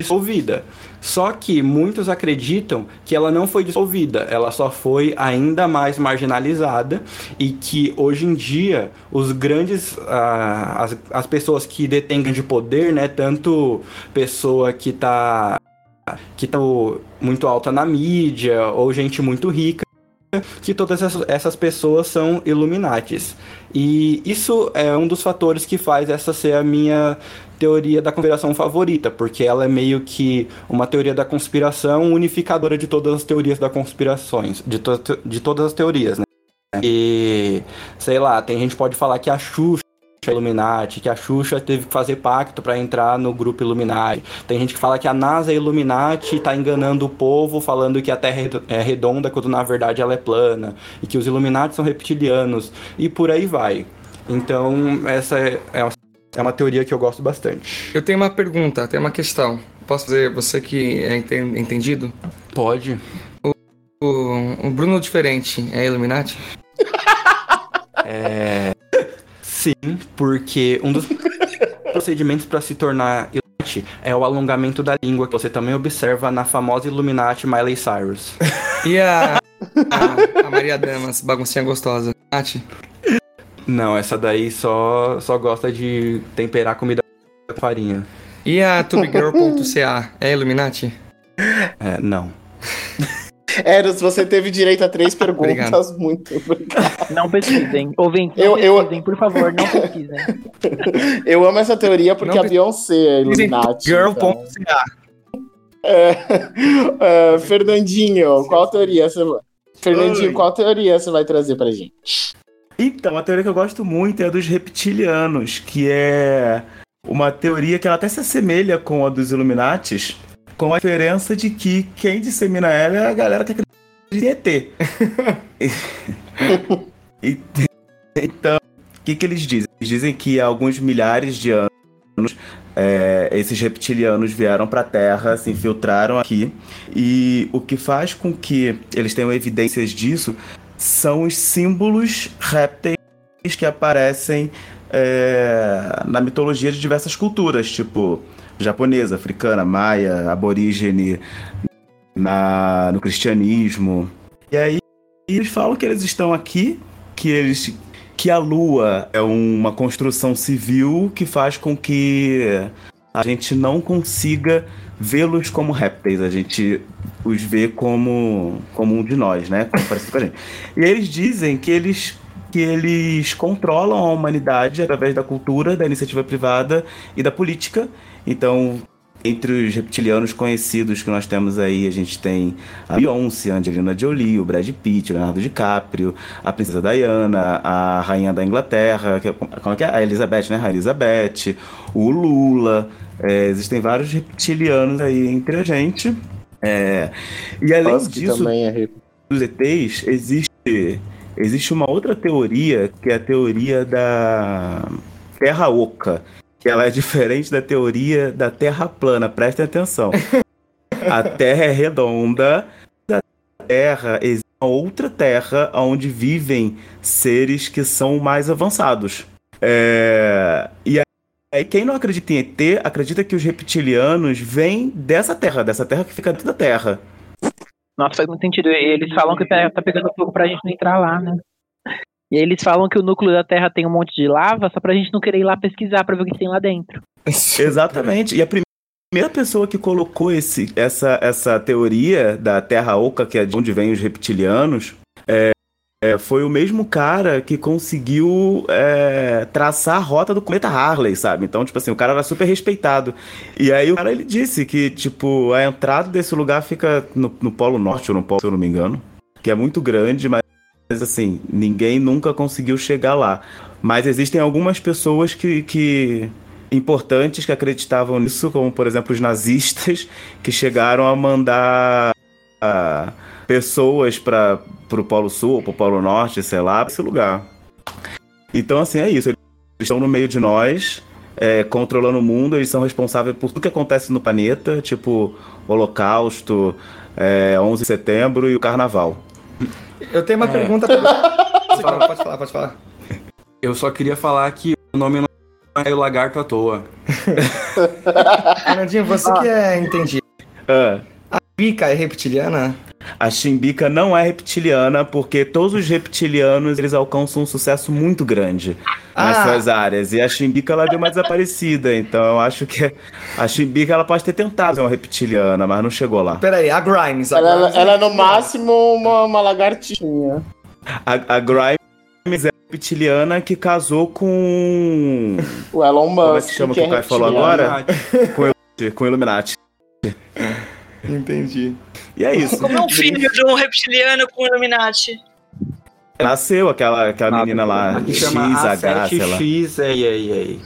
dissolvida. Só que muitos acreditam que ela não foi dissolvida, ela só foi ainda mais marginalizada e que hoje em dia os grandes, ah, as, as pessoas que detêm de poder, né, tanto pessoa que está que tá muito alta na mídia ou gente muito rica, que todas essas pessoas são Illuminatis. E isso é um dos fatores que faz essa ser a minha teoria da conspiração favorita, porque ela é meio que uma teoria da conspiração unificadora de todas as teorias da conspirações, de, to de todas as teorias, né? E, sei lá, tem gente pode falar que a Xuxa Illuminati, que a Xuxa teve que fazer pacto para entrar no grupo Illuminati. Tem gente que fala que a NASA é Illuminati e tá enganando o povo, falando que a Terra é redonda quando na verdade ela é plana, e que os Illuminati são reptilianos, e por aí vai. Então, essa é, é uma teoria que eu gosto bastante. Eu tenho uma pergunta, tenho uma questão. Posso fazer, você que é entendido? Pode. O, o, o Bruno Diferente é Illuminati? é. Sim, porque um dos procedimentos para se tornar Illuminati é o alongamento da língua, que você também observa na famosa Illuminati Miley Cyrus. E a, a, a Maria Damas, baguncinha gostosa? Illuminati? Não, essa daí só, só gosta de temperar comida com farinha. E a tubegirl.ca é Illuminati? É, não. Eros, você teve direito a três perguntas. Obrigado. Muito obrigado. Não pesquisem. Ouvem, não eu, pesquisem, eu... por favor, não pesquisem. eu amo essa teoria porque não a Beyoncé é Illuminati. Girl.ca. Então. É, é, Fernandinho, qual teoria você vai... Fernandinho, Oi. qual teoria você vai trazer pra gente? Então, a teoria que eu gosto muito é a dos reptilianos, que é uma teoria que ela até se assemelha com a dos Illuminatis, com a diferença de que quem dissemina ela é a galera que acredita em ET. então, o que, que eles dizem? Eles dizem que há alguns milhares de anos é, esses reptilianos vieram para a Terra, se infiltraram aqui, e o que faz com que eles tenham evidências disso são os símbolos répteis que aparecem é, na mitologia de diversas culturas, tipo japonesa, africana, maia, aborígene, na, no cristianismo. E aí eles falam que eles estão aqui, que eles que a lua é uma construção civil que faz com que a gente não consiga vê-los como répteis, a gente os vê como, como um de nós, né? Como com a gente. E eles dizem que eles que eles controlam a humanidade através da cultura, da iniciativa privada e da política. Então, entre os reptilianos conhecidos que nós temos aí, a gente tem a Beyoncé, a Angelina Jolie, o Brad Pitt, o Leonardo DiCaprio, a Princesa Diana, a Rainha da Inglaterra, que, é, como é que é? A Elizabeth, né? A Elizabeth, o Lula. É, existem vários reptilianos aí entre a gente. É, e além disso, também é dos ETs, existe, existe uma outra teoria, que é a teoria da Terra Oca que ela é diferente da teoria da Terra plana. Prestem atenção. A Terra é redonda. A Terra existe uma outra Terra onde vivem seres que são mais avançados. É... E aí, quem não acredita em ET, acredita que os reptilianos vêm dessa Terra, dessa Terra que fica dentro da Terra. Nossa, faz muito sentido. Eles falam que tá pegando fogo pra gente não entrar lá, né? E aí eles falam que o núcleo da Terra tem um monte de lava, só pra gente não querer ir lá pesquisar pra ver o que tem lá dentro. Exatamente. E a primeira pessoa que colocou esse, essa, essa teoria da Terra Oca, que é de onde vêm os reptilianos, é, é, foi o mesmo cara que conseguiu é, traçar a rota do cometa Harley, sabe? Então, tipo assim, o cara era super respeitado. E aí o cara ele disse que, tipo, a entrada desse lugar fica no, no Polo Norte, ou no Polo, se eu não me engano. Que é muito grande, mas mas assim, ninguém nunca conseguiu chegar lá. Mas existem algumas pessoas que, que importantes que acreditavam nisso, como por exemplo os nazistas, que chegaram a mandar uh, pessoas para o Polo Sul ou para o Polo Norte, sei lá, para esse lugar. Então, assim, é isso. Eles estão no meio de nós, é, controlando o mundo, eles são responsáveis por tudo que acontece no planeta, tipo Holocausto, é, 11 de setembro e o Carnaval. Eu tenho uma é. pergunta pra você. pode falar, pode falar. Eu só queria falar que o nome não é o lagarto à toa. Fernandinho, você ah. que é entendido. Ah. A pica é reptiliana? A Chimbica não é reptiliana, porque todos os reptilianos eles alcançam um sucesso muito grande Ah. nas suas áreas. E a Chimbica ela deu uma desaparecida. Então eu acho que a Chimbica ela pode ter tentado ser uma reptiliana, mas não chegou lá. Peraí, a Grimes. A Ela, Grimes ela é no máximo uma, uma lagartixinha. A, a Grimes é reptiliana que casou com. O Elon Musk. Como é que chama que o Caio falou agora? com o Illuminati. Entendi. E é isso. Como é um filho de um reptiliano com Illuminati? Nasceu aquela, aquela menina lá, XH, chama sei lá. A7X, ei, ei, ei.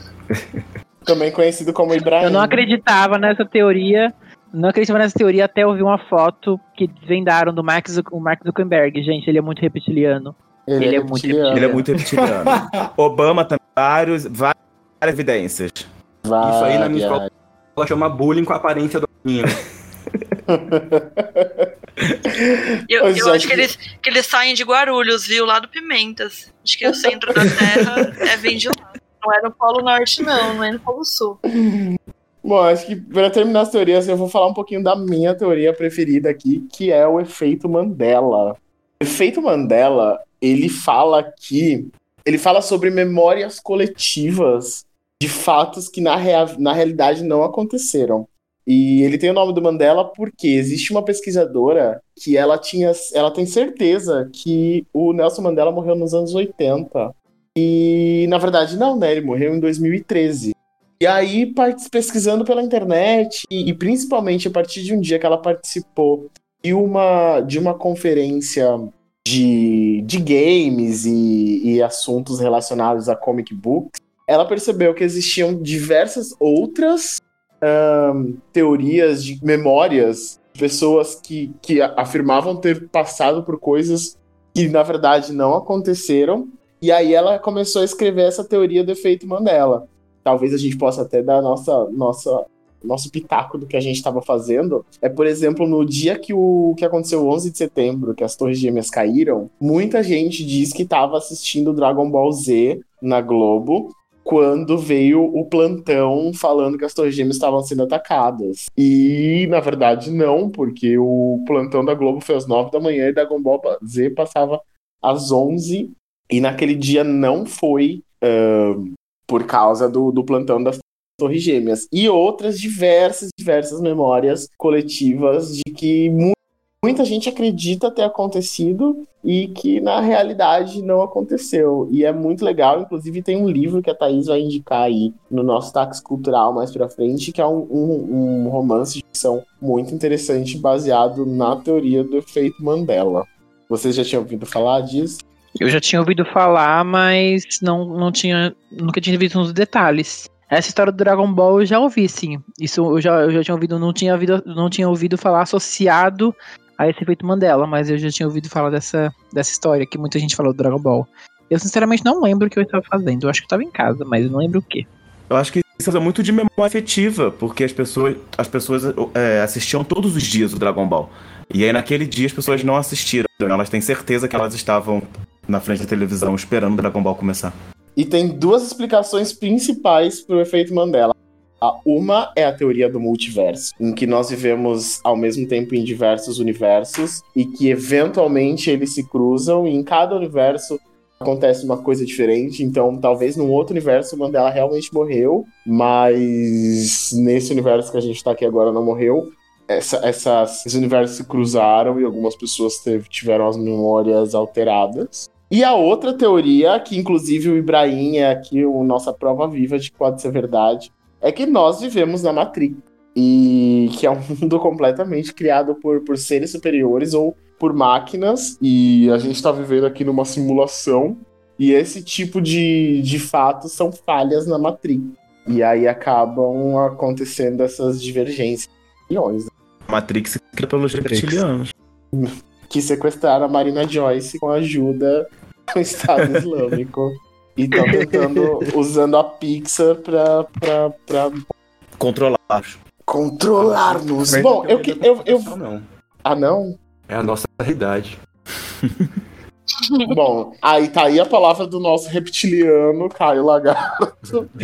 Também conhecido como Ibrahim. Eu não acreditava nessa teoria. Não acreditava nessa teoria até eu vi uma foto que desvendaram do Mark, o Mark Zuckerberg. Gente, ele é muito reptiliano. Ele, Ele é, é muito reptiliano. Ele é muito reptiliano. Obama também, vários, várias evidências. Isso aí na minha escola ela chama bullying com a aparência do menino. Eu, eu acho acho que que- eles, que eles saem de Guarulhos, viu? Lá do Pimentas. Acho que o centro da Terra é vem de lá. Não é no Polo Norte, não. Não é no Polo Sul. Bom, acho que para terminar as teorias, eu vou falar um pouquinho da minha teoria preferida aqui, que é o efeito Mandela. O efeito Mandela, ele fala que ele fala sobre memórias coletivas de fatos que na, rea- na realidade não aconteceram. E ele tem o nome do Mandela porque existe uma pesquisadora que ela tinha, ela tem certeza que o Nelson Mandela morreu nos anos 80. E na verdade não, né? Ele morreu em 2013. E aí, pesquisando pela internet, e, e principalmente a partir de um dia que ela participou de uma, de uma conferência de, de games e, e assuntos relacionados a comic books, ela percebeu que existiam diversas outras ahn, teorias de memórias de pessoas que, que afirmavam ter passado por coisas que na verdade não aconteceram. E aí ela começou a escrever essa teoria do efeito Mandela talvez a gente possa até dar nossa, nossa, nosso pitaco do que a gente estava fazendo. É, por exemplo, no dia que o que aconteceu 11 de setembro, que as Torres Gêmeas caíram, muita gente diz que estava assistindo Dragon Ball Z na Globo quando veio o plantão falando que as Torres Gêmeas estavam sendo atacadas. E, na verdade, não, porque o plantão da Globo foi às 9 da manhã e Dragon Ball Z passava às 11 e naquele dia não foi ahn, por causa do, do plantão das Torres Gêmeas. E outras diversas, diversas memórias coletivas de que muita gente acredita ter acontecido e que na realidade não aconteceu. E é muito legal, inclusive tem um livro que a Thaís vai indicar aí no nosso táxi cultural mais pra frente, que é um, um, um romance de ficção muito interessante, baseado na teoria do efeito Mandela. Vocês já tinham ouvido falar disso? Eu já tinha ouvido falar, mas não, não tinha. Nunca tinha visto nos detalhes. Essa história do Dragon Ball eu já ouvi, sim. Isso eu já, eu já tinha ouvido, não tinha ouvido, não tinha ouvido falar associado a esse efeito Mandela, mas eu já tinha ouvido falar dessa, dessa história que muita gente falou do Dragon Ball. Eu sinceramente não lembro o que eu estava fazendo. Eu acho que eu estava em casa, mas eu não lembro o que. Eu acho que isso é muito de memória afetiva, porque as pessoas, as pessoas é, assistiam todos os dias o Dragon Ball. E aí naquele dia as pessoas não assistiram. Elas têm certeza que elas estavam na frente da televisão esperando o Dragon Ball começar. E tem duas explicações principais para o efeito Mandela. Uma é a teoria do multiverso, em que nós vivemos ao mesmo tempo em diversos universos e que eventualmente eles se cruzam e em cada universo acontece uma coisa diferente. Então, talvez num outro universo o Mandela realmente morreu, mas nesse universo que a gente está aqui agora não morreu. Essa, essas, esses universos se cruzaram e algumas pessoas teve- tiveram as memórias alteradas. E a outra teoria, que inclusive o Ibrahim é aqui a nossa prova viva de que pode ser verdade, é que nós vivemos na Matrix. E que é um mundo completamente criado por, por seres superiores ou por máquinas. E a gente está vivendo aqui numa simulação. E esse tipo de, de fatos são falhas na Matrix. E aí acabam acontecendo essas divergências. Milhões, né? Matrix criada pelos reptilianos. que sequestraram a Marina Joyce com a ajuda do Estado Islâmico. E estão tentando, usando a Pixar pra, pra, pra Controlar. controlar-nos. Bom, eu, que- eu, eu. Não, não. Ah, não? É a nossa realidade. Bom, aí tá aí a palavra do nosso reptiliano, Caio Lagarto.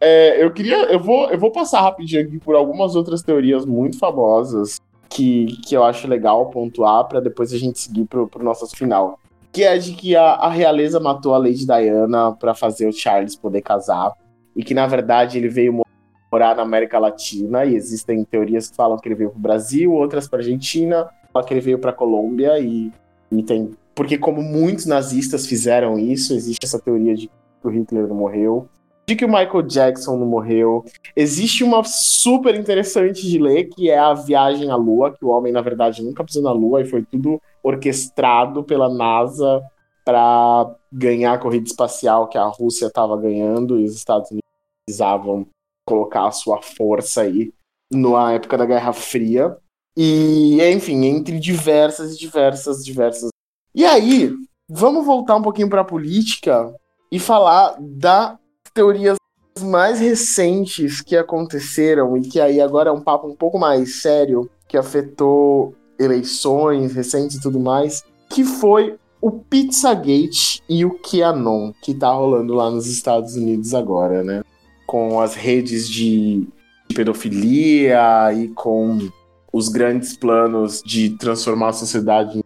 é, eu queria. Eu vou, eu vou passar rapidinho aqui por algumas outras teorias muito famosas que, que eu acho legal pontuar para depois a gente seguir pro, pro nosso final. Que é de que a, a realeza matou a Lady Diana para fazer o Charles poder casar. E que, na verdade, ele veio morar na América Latina. E existem teorias que falam que ele veio pro Brasil, outras pra Argentina, que ele veio pra Colômbia. E, e tem. Porque, como muitos nazistas fizeram isso, existe essa teoria de que o Hitler não morreu de que o Michael Jackson não morreu. Existe uma super interessante de ler, que é a viagem à Lua, que o homem, na verdade, nunca pisou na Lua e foi tudo orquestrado pela NASA para ganhar a corrida espacial que a Rússia estava ganhando e os Estados Unidos precisavam colocar a sua força aí na época da Guerra Fria. E, enfim, entre diversas diversas, diversas. E aí, vamos voltar um pouquinho para a política e falar da teorias mais recentes que aconteceram e que aí agora é um papo um pouco mais sério, que afetou eleições recentes e tudo mais, que foi o Pizzagate e o QAnon, que tá rolando lá nos Estados Unidos agora, né? Com as redes de pedofilia e com os grandes planos de transformar a sociedade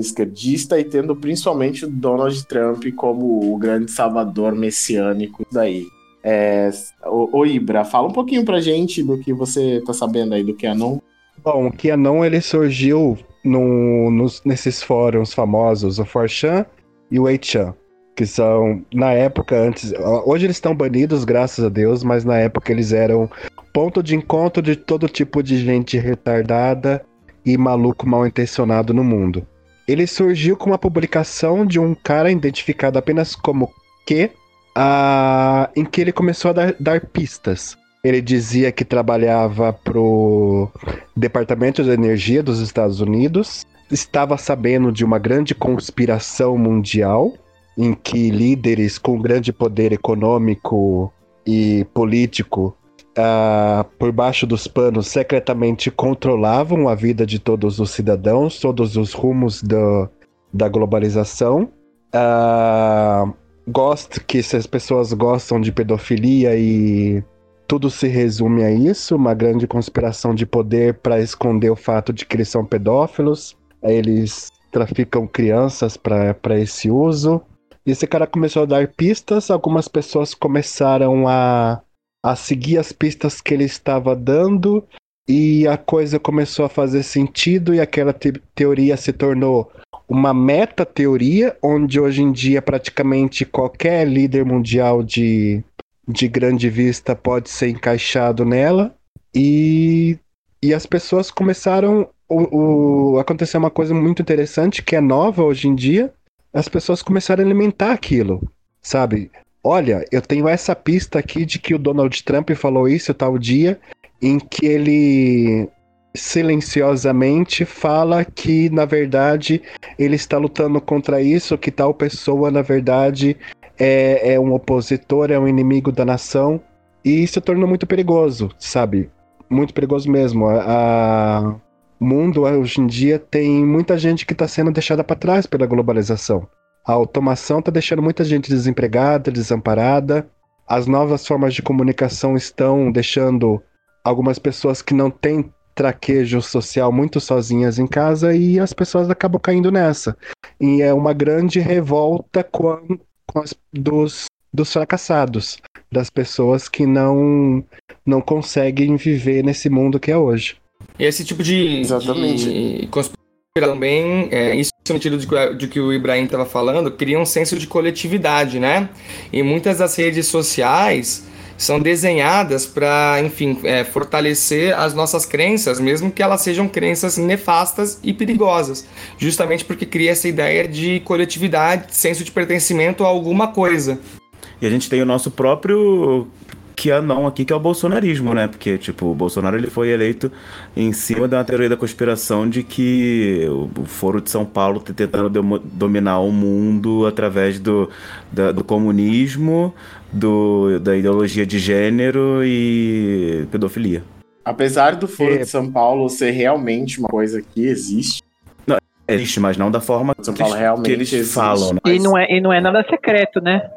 esquerdista e tendo principalmente o Donald Trump como o grande salvador messiânico daí. É, o, o, Ibra, fala um pouquinho pra gente do que você tá sabendo aí do QAnon. Bom, o QAnon ele surgiu no, nos, nesses fóruns famosos, o 4chan e o 8chan, que são, na época, antes. Hoje eles estão banidos, graças a Deus, mas na época eles eram ponto de encontro de todo tipo de gente retardada e maluco mal intencionado no mundo. Ele surgiu com uma publicação de um cara identificado apenas como Q, em que ele começou a dar, dar pistas. Ele dizia que trabalhava pro Departamento de Energia dos Estados Unidos, estava sabendo de uma grande conspiração mundial em que líderes com grande poder econômico e político uh, por baixo dos panos secretamente controlavam a vida de todos os cidadãos, todos os rumos do, da globalização. Uh, gosto que se as pessoas gostam de pedofilia e tudo se resume a isso, uma grande conspiração de poder para esconder o fato de que eles são pedófilos. Eles traficam crianças para esse uso. Esse cara começou a dar pistas, algumas pessoas começaram a a seguir as pistas que ele estava dando e a coisa começou a fazer sentido e aquela te teoria se tornou uma meta-teoria, onde hoje em dia praticamente qualquer líder mundial de, de grande vista pode ser encaixado nela. E, e as pessoas começaram. O, o, aconteceu uma coisa muito interessante que é nova hoje em dia. As pessoas começaram a alimentar aquilo, sabe? Olha, eu tenho essa pista aqui de que o Donald Trump falou isso tal dia, em que ele silenciosamente fala que, na verdade, ele está lutando contra isso, que tal pessoa, na verdade, é, é um opositor, é um inimigo da nação. E isso torna muito perigoso, sabe? Muito perigoso mesmo. O mundo hoje em dia tem muita gente que está sendo deixada para trás pela globalização. A automação está deixando muita gente desempregada, desamparada. As novas formas de comunicação estão deixando algumas pessoas que não têm traquejo social muito sozinhas em casa e as pessoas acabam caindo nessa. E é uma grande revolta com, com as, dos, dos fracassados, das pessoas que não, não conseguem viver nesse mundo que é hoje. E esse tipo de, Exatamente. de também, é, isso sentido de, de que o Ibrahim estava falando, cria um senso de coletividade, né? E muitas das redes sociais são desenhadas para, enfim, é, fortalecer as nossas crenças, mesmo que elas sejam crenças nefastas e perigosas, justamente porque cria essa ideia de coletividade, senso de pertencimento a alguma coisa. E a gente tem o nosso próprio que é não aqui, que é o bolsonarismo, né? Porque, tipo, o Bolsonaro ele foi eleito em cima da teoria da conspiração de que o Foro de São Paulo tentando dominar o mundo através do, da, do comunismo, do, da ideologia de gênero e pedofilia. Apesar do Foro é. de São Paulo ser realmente uma coisa que existe, Existe, mas não da forma São que Paulo eles, realmente que eles existe. falam, né? E não, é, e não é nada secreto, né?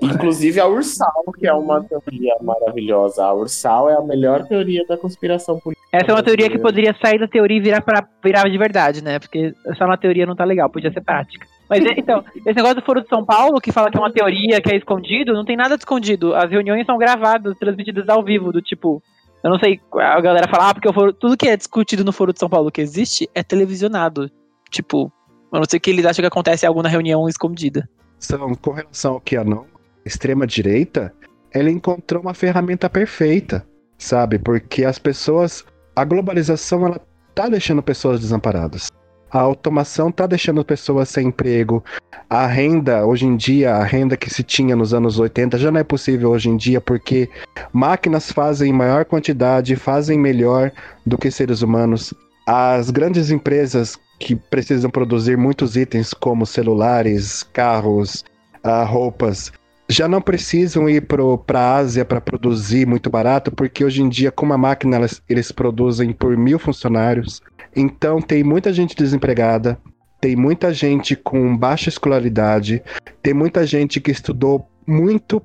Inclusive a Ursal, que é uma teoria maravilhosa. A Ursal é a melhor teoria da conspiração política. Essa é uma teoria que poderia sair da teoria e virar para virar de verdade, né? Porque só na teoria não tá legal, podia ser prática. Mas é, então, esse negócio do Foro de São Paulo, que fala que é uma teoria, que é escondido, não tem nada de escondido. As reuniões são gravadas, transmitidas ao vivo, do tipo. Eu não sei, a galera fala, ah, porque o foro, tudo que é discutido no Foro de São Paulo que existe é televisionado. Tipo, eu não sei o que eles acham que acontece algo na reunião escondida. São, com relação ao QAnon, extrema direita, ela encontrou uma ferramenta perfeita, sabe? Porque as pessoas, a globalização, ela tá deixando pessoas desamparadas. A automação tá deixando pessoas sem emprego. A renda, hoje em dia, a renda que se tinha nos anos 80 já não é possível hoje em dia porque máquinas fazem em maior quantidade, fazem melhor do que seres humanos. As grandes empresas que precisam produzir muitos itens como celulares, carros, ah, roupas, já não precisam ir para a Ásia para produzir muito barato, porque hoje em dia, com uma máquina, elas- eles produzem por mil funcionários. Então, tem muita gente desempregada, tem muita gente com baixa escolaridade, tem muita gente que estudou muito.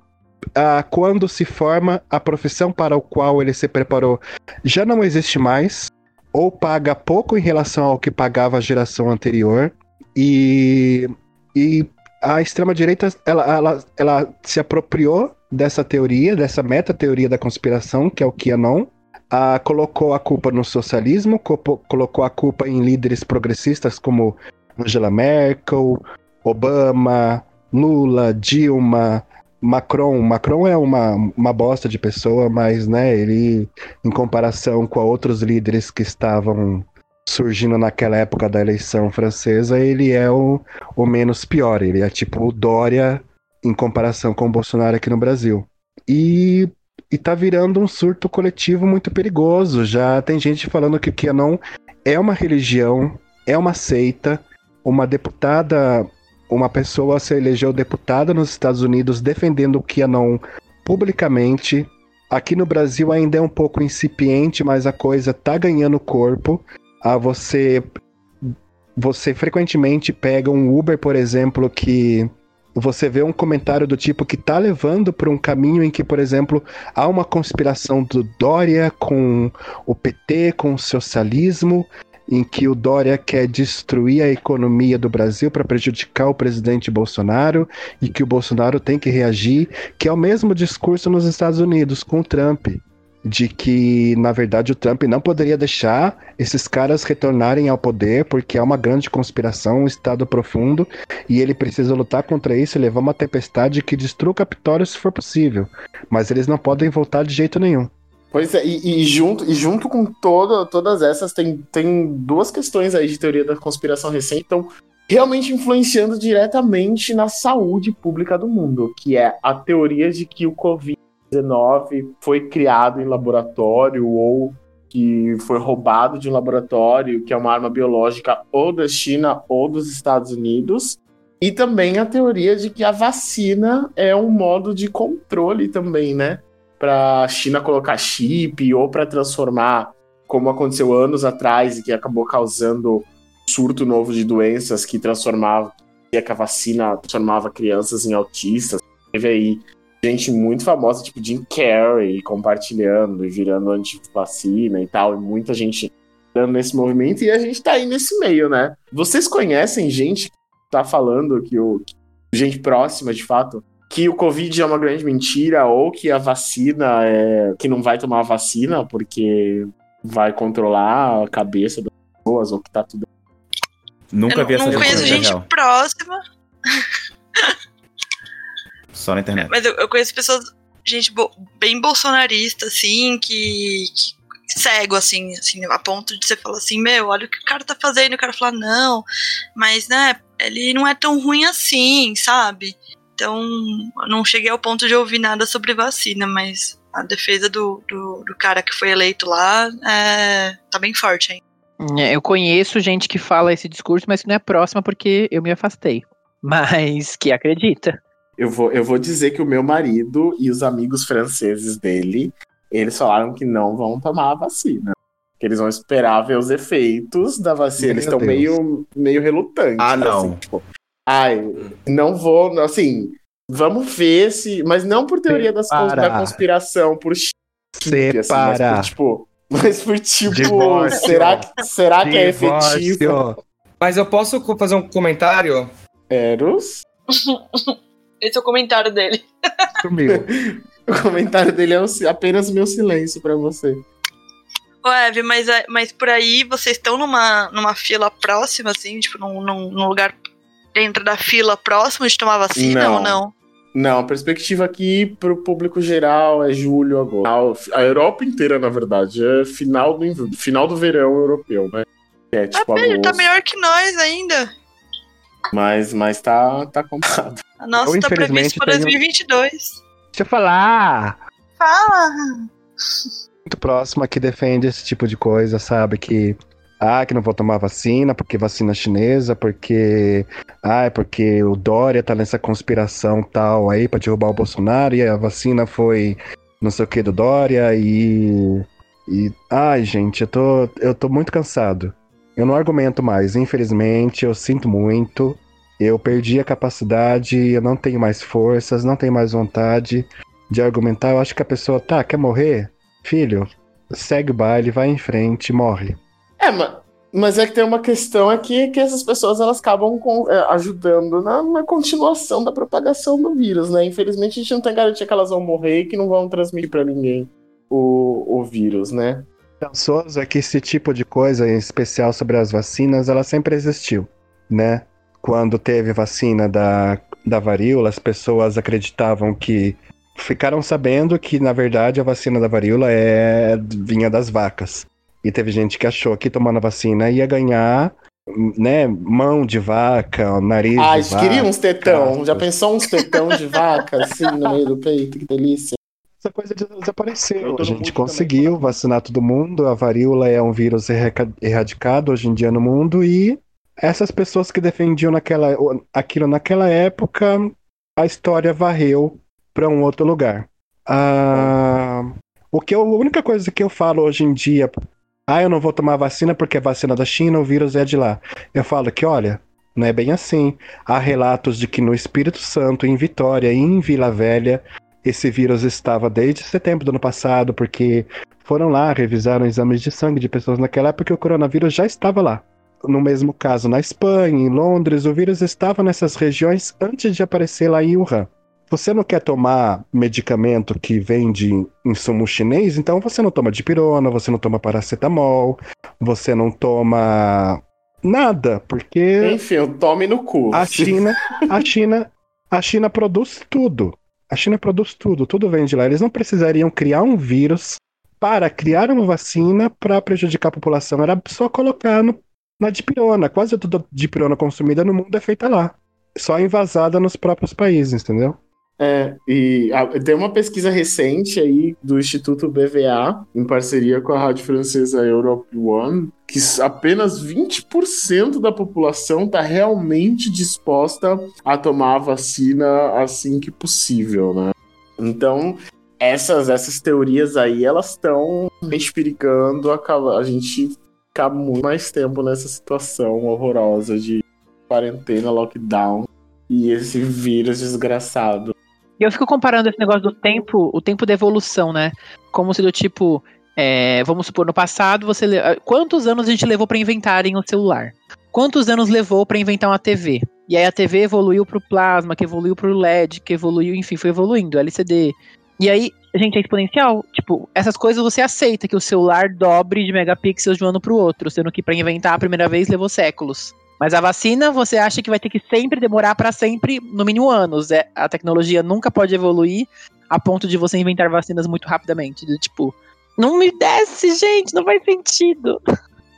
ah, quando se forma, a profissão para o qual ele se preparou já não existe mais, ou paga pouco em relação ao que pagava a geração anterior, e, e a extrema-direita ela, ela, ela se apropriou dessa teoria, dessa meta-teoria da conspiração, que é o QAnon, ah, colocou a culpa no socialismo, colocou a culpa em líderes progressistas como Angela Merkel, Obama, Lula, Dilma, Macron. Macron é uma, uma bosta de pessoa, mas né, ele, em comparação com outros líderes que estavam surgindo naquela época da eleição francesa, ele é o, o menos pior. Ele é tipo o Dória em comparação com o Bolsonaro aqui no Brasil. E, e tá virando um surto coletivo muito perigoso. Já tem gente falando que o QAnon é uma religião, é uma seita. Uma deputada, uma pessoa se elegeu deputada nos Estados Unidos defendendo o QAnon publicamente. Aqui no Brasil ainda é um pouco incipiente, mas a coisa tá ganhando corpo. Ah, você você frequentemente pega um Uber, por exemplo, que você vê um comentário do tipo que tá levando para um caminho em que, por exemplo, há uma conspiração do Dória com o PT, com o socialismo, em que o Dória quer destruir a economia do Brasil para prejudicar o presidente Bolsonaro e que o Bolsonaro tem que reagir, que é o mesmo discurso nos Estados Unidos com o Trump de que, na verdade, o Trump não poderia deixar esses caras retornarem ao poder, porque é uma grande conspiração, um estado profundo, e ele precisa lutar contra isso e levar uma tempestade que destrua o Capitólio se for possível. Mas eles não podem voltar de jeito nenhum. Pois é, e, e junto, e junto com todo, todas essas, tem, tem duas questões aí de teoria da conspiração recente, então realmente influenciando diretamente na saúde pública do mundo, que é a teoria de que o Covid-19 foi criado em laboratório ou que foi roubado de um laboratório, que é uma arma biológica ou da China ou dos Estados Unidos. E também a teoria de que a vacina é um modo de controle também, né? Para a China colocar chip ou para transformar, como aconteceu anos atrás e que acabou causando surto novo de doenças que transformava, que a vacina transformava crianças em autistas. Teve aí gente muito famosa, tipo Jim Carrey, compartilhando e virando anti-vacina e tal, e muita gente dando nesse movimento, e a gente tá aí nesse meio, né? Vocês conhecem gente que tá falando que o. gente próxima, de fato, que o Covid é uma grande mentira, ou que a vacina é. que não vai tomar a vacina porque vai controlar a cabeça das pessoas, ou que tá tudo. Nunca eu vi não, essa não conheço gente real. próxima, Só na internet. mas eu, eu conheço pessoas, gente bo- bem bolsonarista, assim, que, que cego, assim, assim, a ponto de você falar assim, meu, olha o que o cara tá fazendo, e o cara fala, não, mas, né, ele não é tão ruim assim, sabe? Então, eu não cheguei ao ponto de ouvir nada sobre vacina, mas a defesa do, do, do cara que foi eleito lá é, tá bem forte, hein? É, Eu conheço gente que fala esse discurso, mas que não é próxima porque eu me afastei. Mas que acredita. Eu vou, eu vou dizer que o meu marido e os amigos franceses dele, eles falaram que não vão tomar a vacina. Que eles vão esperar ver os efeitos da vacina. Meu eles estão meio, meio relutantes. Ah, não. assim, tipo, ai, não vou, assim, vamos ver se. Mas não por teoria das cons- da conspiração, por chip, assim, mas por, tipo. Mas por tipo, Divórcio. será, que- será que é efetivo? Mas eu posso fazer um comentário? Eros? Esse é o comentário dele. Sumiu. O comentário dele é o apenas meu silêncio pra você. Ô, Eve, mas, é- mas por aí vocês estão numa, numa fila próxima, assim, tipo, num, num, num lugar dentro da fila próximo de tomar vacina Não. ou não? Não, a perspectiva aqui pro público geral é julho agora. A Europa inteira, na verdade, é final do, final do verão europeu, né? É tipo Ele tá agosto. melhor que nós ainda. Mas, mas tá, tá complicado. A nossa Eu, tá previsto pra tenho- 2022. Deixa eu falar. Fala! Muito próxima que defende esse tipo de coisa, sabe? Que. Ah, que não vou tomar vacina, porque vacina chinesa, porque. Ah, é porque o Dória tá nessa conspiração tal aí pra derrubar o Bolsonaro e a vacina foi não sei o que do Dória e. E. Ai, gente, eu tô, eu tô muito cansado. Eu não argumento mais, infelizmente, eu sinto muito. Eu perdi a capacidade, eu não tenho mais forças, não tenho mais vontade de argumentar. Eu acho que a pessoa, tá, quer morrer? Filho, segue o baile, vai em frente, morre. É, mas, é que tem uma questão aqui que essas pessoas elas acabam com- é, ajudando na, na continuação da propagação do vírus, né? Infelizmente a gente não tem garantia que elas vão morrer e que não vão transmitir pra ninguém o, o vírus, né? Pensoso é que esse tipo de coisa, em especial sobre as vacinas, ela sempre existiu, né? Quando teve vacina da, da varíola, as pessoas acreditavam que. Ficaram sabendo que, na verdade, a vacina da varíola é vinha das vacas. E teve gente que achou que tomando a vacina ia ganhar, né, mão de vaca, nariz Ah, de gente queria vaca. uns tetão. Já pensou uns tetão de vaca assim no meio do peito? Que delícia. Essa coisa Eu desapareceu. A gente conseguiu também. vacinar todo mundo. A varíola é um vírus erradicado hoje em dia no mundo. E essas pessoas que defendiam naquela, aquilo naquela época, a história varreu para um outro lugar. Ah, o que eu, a única coisa que eu falo hoje em dia, ah, eu não vou tomar vacina porque é vacina da China, o vírus é de lá. Eu falo que, olha, não é bem assim. Há relatos de que no Espírito Santo, em Vitória e em Vila Velha, esse vírus estava desde setembro do ano passado, porque foram lá, revisaram exames de sangue de pessoas naquela época e o coronavírus já estava lá. No mesmo caso, na Espanha, em Londres, o vírus estava nessas regiões antes de aparecer lá em Wuhan. Você não quer tomar medicamento que vem de insumo chinês, então você não toma dipirona, você não toma paracetamol, você não toma nada, porque Enfim, tome no cu. a China, a China, a China produz tudo. A China produz tudo, tudo vem de lá. Eles não precisariam criar um vírus para criar uma vacina para prejudicar a população. Era só colocar no, na dipirona. Quase toda dipirona consumida no mundo é feita lá. Só envasada nos próprios países, entendeu? É, e a- tem uma pesquisa recente aí do Instituto BVA, em parceria com a rádio francesa Europe One, que apenas 20% da população está realmente disposta a tomar a vacina assim que possível, né? Então, essas, essas teorias aí, elas estão perigando acaba- a gente ficar muito mais tempo nessa situação horrorosa de quarentena, lockdown e esse vírus desgraçado. E eu fico comparando esse negócio do tempo, o tempo da evolução, né? Como se do tipo, é, vamos supor, no passado, você ah, quantos anos a gente levou pra inventarem o celular? Quantos anos levou pra inventar uma TV? E aí a TV evoluiu pro plasma, que evoluiu pro LED, que evoluiu, enfim, foi evoluindo, LCD. E aí, gente, é exponencial. Tipo, essas coisas você aceita que o celular dobre de megapixels de um ano pro outro, sendo que pra inventar a primeira vez levou séculos. Mas a vacina, você acha que vai ter que sempre demorar pra sempre, no mínimo anos. É, a tecnologia nunca pode evoluir a ponto de você inventar vacinas muito rapidamente. Do tipo, não me desce, gente, não faz sentido.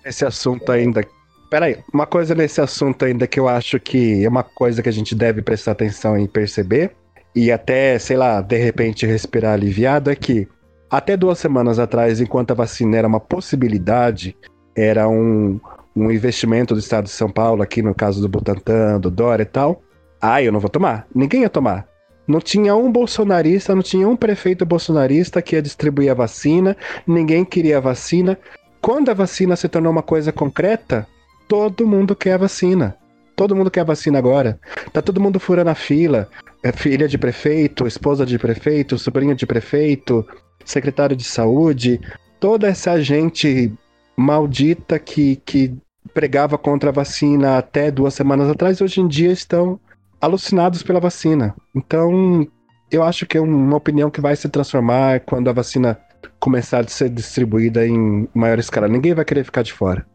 Esse assunto ainda. Peraí, uma coisa nesse assunto ainda que eu acho que é uma coisa que a gente deve prestar atenção em perceber, e até, sei lá, de repente respirar aliviado, é que até duas semanas atrás, enquanto a vacina era uma possibilidade, era um, um investimento do estado de São Paulo, aqui no caso do Butantan, do Dória e tal. Ah, eu não vou tomar. Ninguém ia tomar. Não tinha um bolsonarista, não tinha um prefeito bolsonarista que ia distribuir a vacina, ninguém queria a vacina. quando a vacina se tornou uma coisa concreta, todo mundo quer a vacina. Todo mundo quer a vacina agora. Tá todo mundo furando a fila. É filha de prefeito, esposa de prefeito, sobrinha de prefeito, secretário de saúde. Toda essa gente maldita que, que pregava contra a vacina até duas semanas atrás, hoje em dia estão alucinados pela vacina. Então, eu acho que é uma opinião que vai se transformar quando a vacina começar a ser distribuída em maior escala. Ninguém vai querer ficar de fora.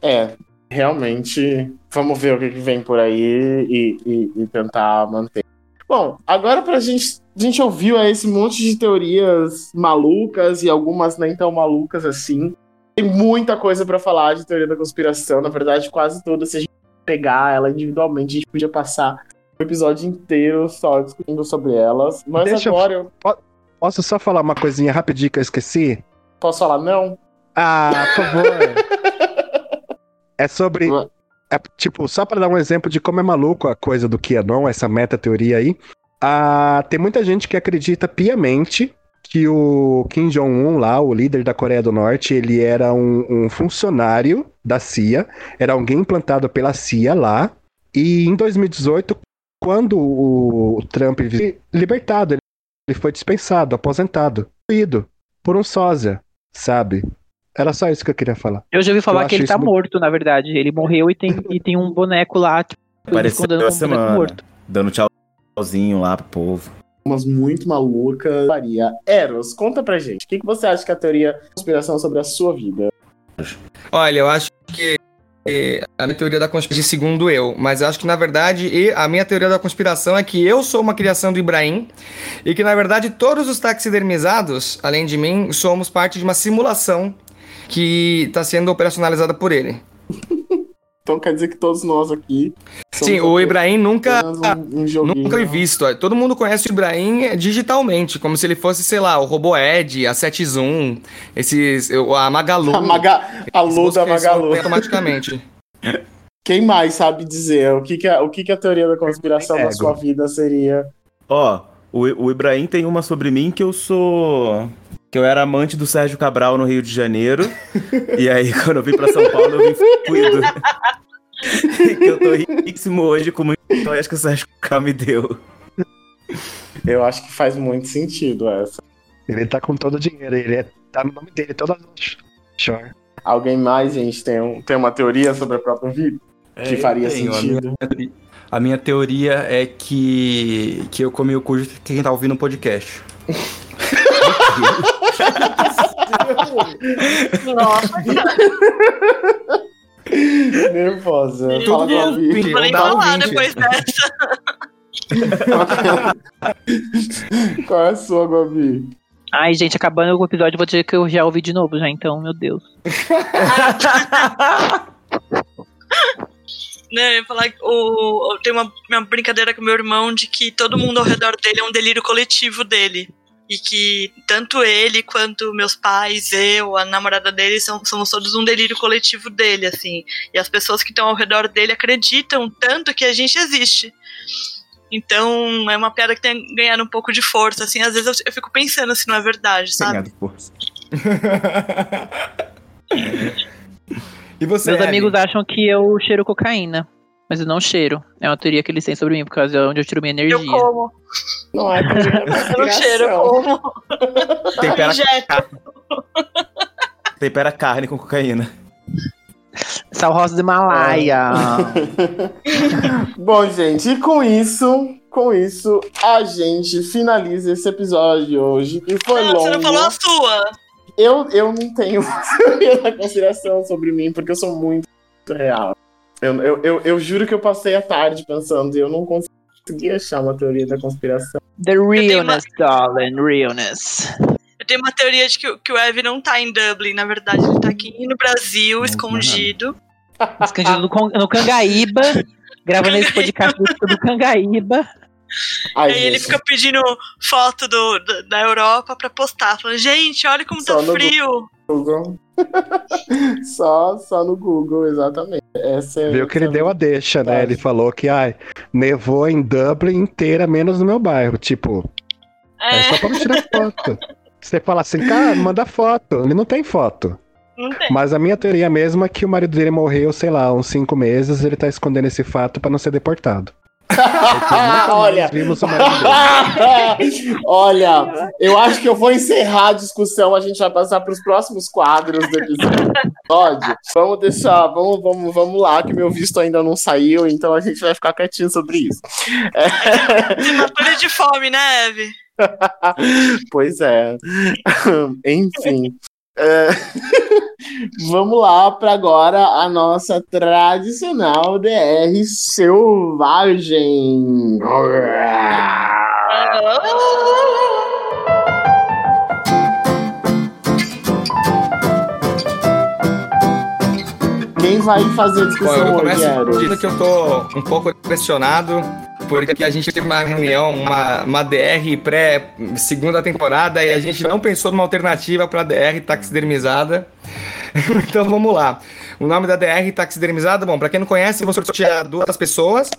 É, realmente, vamos ver o que, vem por aí e, e, e tentar manter. Bom, agora pra gente. A gente ouviu esse monte de teorias malucas e algumas nem tão malucas assim. Tem muita coisa para falar de teoria da conspiração, na verdade, quase toda. Se a gente pegar ela individualmente, a gente podia passar o episódio inteiro só discutindo sobre elas. Mas Deixa agora eu... eu... Posso só falar uma coisinha rapidinho que eu esqueci? Posso falar não? Ah, por favor. é sobre. É, tipo, só para dar um exemplo de como é maluco a coisa do QAnon, essa meta-teoria aí. Ah, tem muita gente que acredita piamente que o Kim Jong-un lá, o líder da Coreia do Norte, ele era um, um, funcionário da CIA, era alguém implantado pela CIA lá, e em 2018, quando o Trump libertado, ele foi dispensado, aposentado, ido por um sósia, sabe? Era só isso que eu queria falar. Eu já ouvi falar eu que ele tá muito... morto, na verdade. Ele morreu e tem, e tem um boneco lá, tipo, Apareceu dando um semana, morto. Dando tchauzinho lá pro povo. Umas muito malucas. Maria Eros, conta pra gente. O que, que você acha que é a teoria da conspiração sobre a sua vida? Olha, eu acho a minha teoria da conspiração, segundo eu, mas acho que na verdade a minha teoria da conspiração é que eu sou uma criação do Ibrahim e que na verdade todos os taxidermizados, além de mim, somos parte de uma simulação que está sendo operacionalizada por ele. Então quer dizer que todos nós aqui. Sim, o Ibrahim nunca, um, um nunca foi visto. Todo mundo conhece o Ibrahim digitalmente, como se ele fosse, sei lá, o RoboEd, a 7 Zoom, esses, a Magalu. A, Maga, a Lu da Magalu. Automaticamente. Quem mais sabe dizer o que, que, é, o que, que a teoria da conspiração da sua vida seria? Ó, oh, o, o Ibrahim tem uma sobre mim que eu sou que eu era amante do Sérgio Cabral no Rio de Janeiro. e aí, quando eu vim pra São Paulo, eu vim cuido. que eu tô riquíssimo hoje com muito acho que o Sérgio Cabral me deu. Eu acho que faz muito sentido essa. Ele tá com todo o dinheiro, ele é, tá no nome dele, toda Sure. Alguém mais, gente, tem, um, tem uma teoria sobre a própria vida? É, que faria tenho, sentido? A minha, a minha, teoria é que, que eu comi o cu de quem tá ouvindo o podcast. Nossa, Nervosa. Fala com a Vi. Vou nem falar depois dessa. Qual é a sua, Gabi? Ai, gente, acabando o episódio, vou dizer que eu já ouvi de novo já, então, meu Deus. Não, eu ia falar que o, tem uma, uma brincadeira com meu irmão de que todo mundo ao redor dele é um delírio coletivo dele e que tanto ele quanto meus pais, eu, a namorada dele, são, somos todos um delírio coletivo dele, assim. E as pessoas que estão ao redor dele acreditam tanto que a gente existe. Então, é uma piada que tem ganhado um pouco de força, assim. Às vezes eu, eu fico pensando se não é verdade, sabe? Ganhado força. e você, Meus amigos acham que eu cheiro cocaína. Mas eu não cheiro. É uma teoria que eles têm sobre mim, por causa de onde eu tiro minha energia. Eu como. Não é Eu não cheiro, eu como. Tempera, carne. Tempera carne com cocaína. Sal rosa do Himalaia. Bom, gente, e com isso, com isso, a gente finaliza esse episódio de hoje. E foi não, longo. Você não falou a sua. Eu, eu não tenho teoria consideração sobre mim, porque eu sou muito real. Eu, eu, eu, eu, juro que eu passei a tarde pensando e eu não consegui achar uma teoria da conspiração. The realness, uma... darling, realness. Eu tenho uma teoria de que, que o Ev não tá em Dublin, na verdade, ele tá aqui no Brasil, não, escondido. Não. Escondido no, no Cangaíba, gravando esse podcast do Cangaíba. Ai, Aí ele fica pedindo foto do, do, da Europa pra postar, falando, gente, olha como Só tá frio. Google. só, só no Google, exatamente. Essa é Viu que ele deu a deixa, né? Ele falou que ai, nevou em Dublin inteira, menos no meu bairro. Tipo, é, é só pra tirar foto. Você fala assim, cara, manda foto. Ele não tem foto. Não tem. Mas a minha teoria mesmo é que o marido dele morreu, sei lá, uns cinco meses, ele tá escondendo esse fato pra não ser deportado. Olha, olha, eu acho que eu vou encerrar a discussão. A gente vai passar para os próximos quadros do episódio. Vamos deixar, vamos, vamos, vamos lá, que meu visto ainda não saiu, então a gente vai ficar quietinho sobre isso. Matou de fome, né, Eve? pois é. Enfim. É, Vamos lá para agora a nossa tradicional DR selvagem. Quem vai fazer a Bom, discussão eu hoje, Eros? que eu tô um pouco impressionado, porque a gente teve uma reunião, uma, uma DR pré segunda temporada, e a gente não pensou numa alternativa pra DR taxidermizada. então vamos lá. O nome da DR taxidermizada, bom, pra quem não conhece, vou sortear duas pessoas,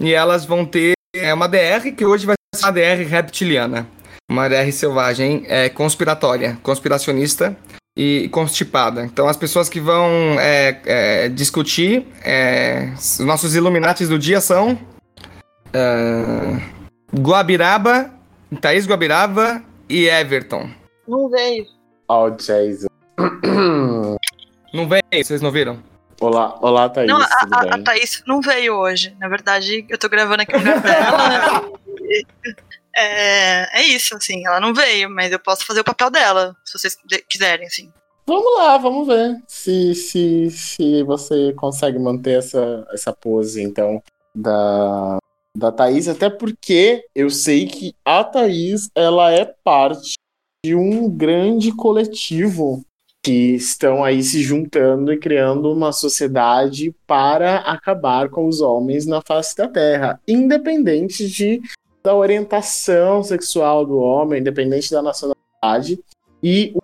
e elas vão ter é, uma DR que hoje vai ser uma DR reptiliana. Uma DR selvagem, é, conspiratória, conspiracionista e constipada. Então, as pessoas que vão é, é, discutir, é, os nossos Illuminatis do dia são é, Guabiraba, Thaís Guabiraba e Everton. Não veio. Oh, Jesus. Não vem? Vocês não viram? Olá, olá, Thaís. Não, a, a, a Thaís não veio hoje. Na verdade, eu tô gravando aqui no lugar dela. né? É, é isso, assim, ela não veio, mas eu posso fazer o papel dela, se vocês quiserem, assim. Vamos lá, vamos ver se, se, se você consegue manter essa, essa pose, então, da, da Thaís, até porque eu sei que a Thaís, ela é parte de um grande coletivo que estão aí se juntando e criando uma sociedade para acabar com os homens na face da Terra, independente de, da orientação sexual do homem, independente da nacionalidade, e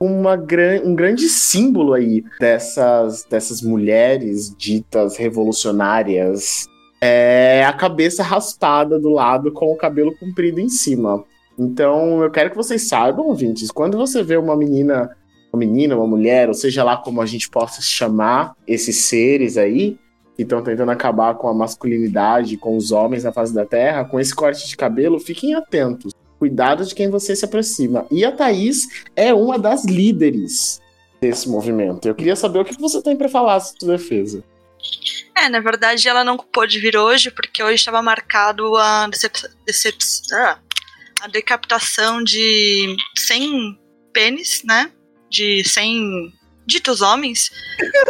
uma gran, um grande símbolo aí dessas, dessas mulheres ditas revolucionárias é a cabeça raspada do lado com o cabelo comprido em cima. Então eu quero que vocês saibam, ouvintes, quando você vê uma menina, uma menina, uma mulher, ou seja lá como a gente possa chamar esses seres aí, que estão tentando acabar com a masculinidade, com os homens na face da Terra, com esse corte de cabelo, fiquem atentos. Cuidado de quem você se aproxima. E a Thaís é uma das líderes desse movimento. Eu queria saber o que você tem para falar sobre sua defesa. É, na verdade, ela não pôde vir hoje, porque hoje estava marcado a, decep decep ah, a decapitação de 100 pênis, né? De 100 ditos homens.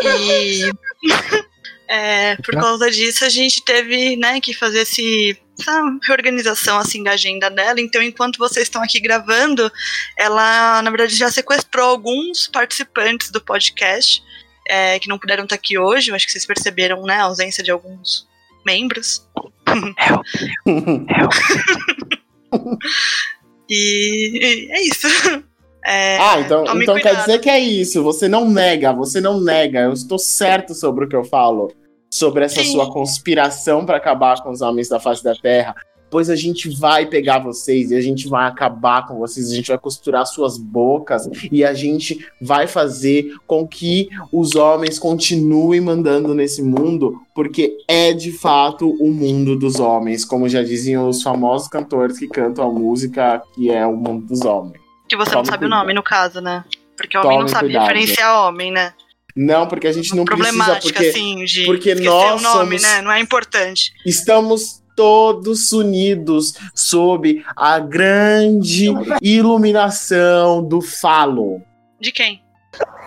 E é, por causa disso, a gente teve né, que fazer esse, essa reorganização assim da agenda dela. Então, enquanto vocês estão aqui gravando, ela, na verdade, já sequestrou alguns participantes do podcast é, que não puderam estar aqui hoje. Eu acho que vocês perceberam né, a ausência de alguns membros. E, e é isso. É, ah, então, então quer dizer que é isso. Você não nega, você não nega. Eu estou certo sobre o que eu falo. Sobre essa Sim. sua conspiração para acabar com os homens da face da terra. Pois a gente vai pegar vocês e a gente vai acabar com vocês, a gente vai costurar suas bocas e a gente vai fazer com que os homens continuem mandando nesse mundo, porque é de fato o mundo dos homens, como já diziam os famosos cantores que cantam a música que é o mundo dos homens. Que você não Tome sabe o cuidado. nome, no caso, né? Porque o homem não Tome sabe cuidado. diferenciar homem, né? Não, porque a gente não precisa, porque assim, de porque nós o nome, somos- né? Não é importante. estamos todos unidos sob a grande iluminação do falo, De quem?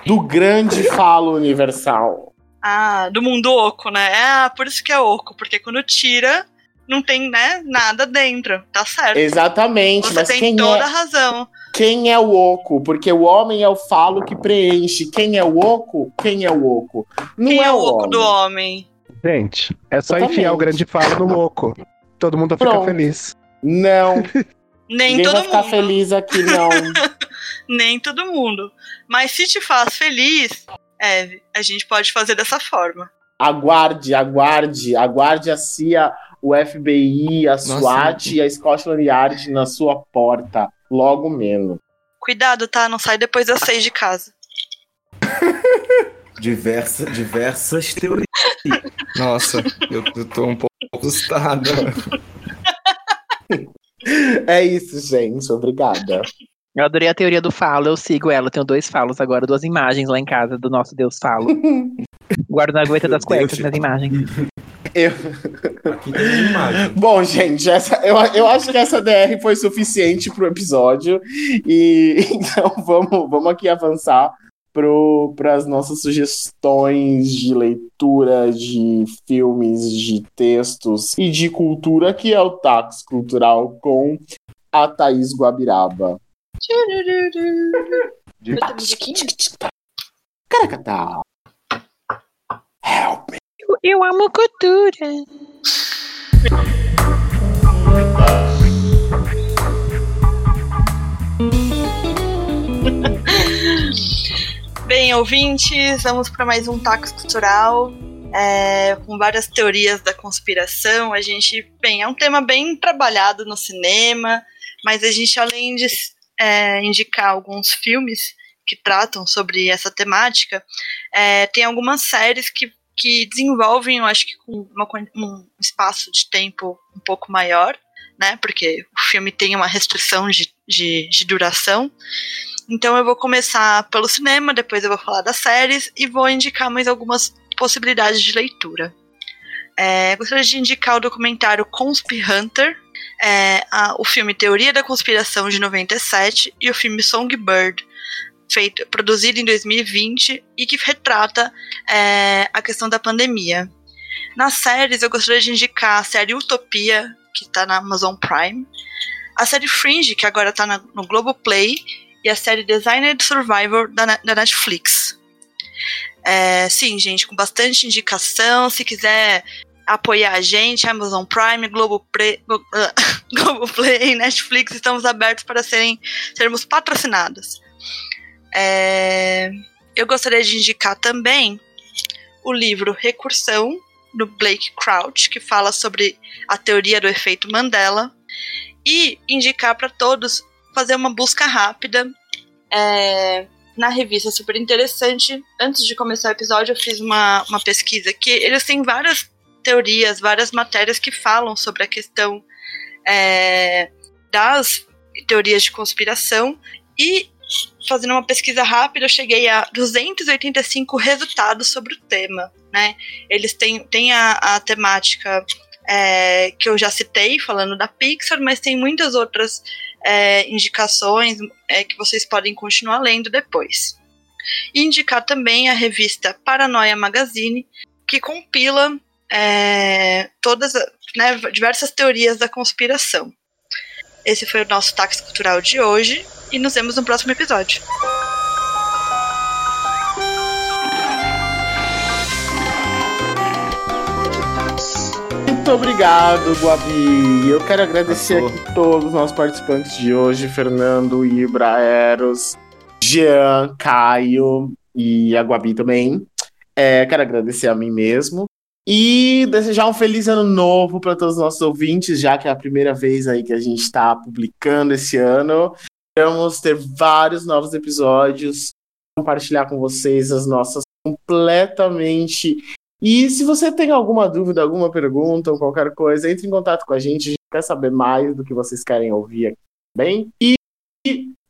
do grande falo universal. Ah, do mundo oco, né? É, ah, por isso que é oco, porque quando tira, não tem, né, nada dentro. Tá certo. Exatamente, Você mas tem quem toda é, a razão. quem é o oco? Porque o homem é o falo que preenche. Quem é o oco? Quem é o oco? Não Quem é, é o o oco homem. do homem? Gente, é só Exatamente. enfiar o grande falo no oco. Todo mundo fica Pronto. feliz. Não, Nem ninguém todo vai ficar mundo. feliz aqui, não. Nem todo mundo. Mas se te faz feliz, Eve, a gente pode fazer dessa forma. Aguarde, aguarde, aguarde a CIA, o FBI, a SWAT e a Scotland Yard na sua porta, logo menos. Cuidado, tá? Não sai depois das seis de casa. Diversa, diversas teorias. Nossa, eu, eu tô um pouco assustado. É isso, gente. Obrigada. Eu adorei a teoria do falo, eu sigo ela. Tenho dois falos agora, duas imagens lá em casa do nosso Deus falo. Guardo na gaveta das cuecas minhas imagens. Eu... Aqui tem imagem. Bom, gente, essa, eu, eu acho que essa DR foi suficiente pro episódio. E então vamos, vamos aqui avançar para as nossas sugestões de leitura de filmes, de textos e de cultura, que é o Tax Cultural com a Thaís Guabiraba. Caracatá. Help me. Eu, eu amo cultura. Bem, ouvintes, vamos para mais um Tacos Cultural. é, com várias teorias da conspiração. A gente, bem, é um tema bem trabalhado no cinema, mas a gente, além de é, indicar alguns filmes que tratam sobre essa temática, é, tem algumas séries que, que desenvolvem, eu acho que com uma, um espaço de tempo um pouco maior, né? Porque o filme tem uma restrição de, de, de duração. Então eu vou começar pelo cinema, depois eu vou falar das séries e vou indicar mais algumas possibilidades de leitura. É, gostaria de indicar o documentário Consp Hunter, é, a, o filme Teoria da Conspiração de 97 e o filme Songbird, feito, produzido em 2020 e que retrata é, a questão da pandemia. Nas séries, eu gostaria de indicar a série Utopia, que está na Amazon Prime, a série Fringe, que agora está no Globoplay, e a série Designed Survivor da, da Netflix. É, sim, gente, com bastante indicação. Se quiser apoiar a gente, Amazon Prime, Globoplay, Globoplay Netflix, estamos abertos para serem, sermos patrocinados. É, eu gostaria de indicar também o livro Recursão, do Blake Crouch, que fala sobre a teoria do efeito Mandela, e indicar para todos fazer uma busca rápida é, na revista super interessante. Antes de começar o episódio, eu fiz uma, uma pesquisa que eles têm várias teorias, várias matérias que falam sobre a questão é, das teorias de conspiração e fazendo uma pesquisa rápida, eu cheguei a 285 resultados sobre o tema. Né? Eles têm, têm a, a temática é, que eu já citei, falando da Pixar, mas tem muitas outras é, indicações é, que vocês podem continuar lendo depois. E indicar também a revista Paranoia Magazine, que compila é, todas né, diversas teorias da conspiração. Esse foi o nosso táxi cultural de hoje e nos vemos no próximo episódio. Muito obrigado, Guabi. Eu quero agradecer aqui todos os nossos participantes de hoje: Fernando, Ibra, Eros, Jean, Caio e a Guabi também. É, quero agradecer a mim mesmo. E desejar um feliz ano novo para todos os nossos ouvintes, já que é a primeira vez aí que a gente está publicando esse ano. Vamos ter vários novos episódios, compartilhar com vocês as nossas completamente. E se você tem alguma dúvida, alguma pergunta ou qualquer coisa, entre em contato com a gente. A gente quer saber mais do que vocês querem ouvir aqui também. E,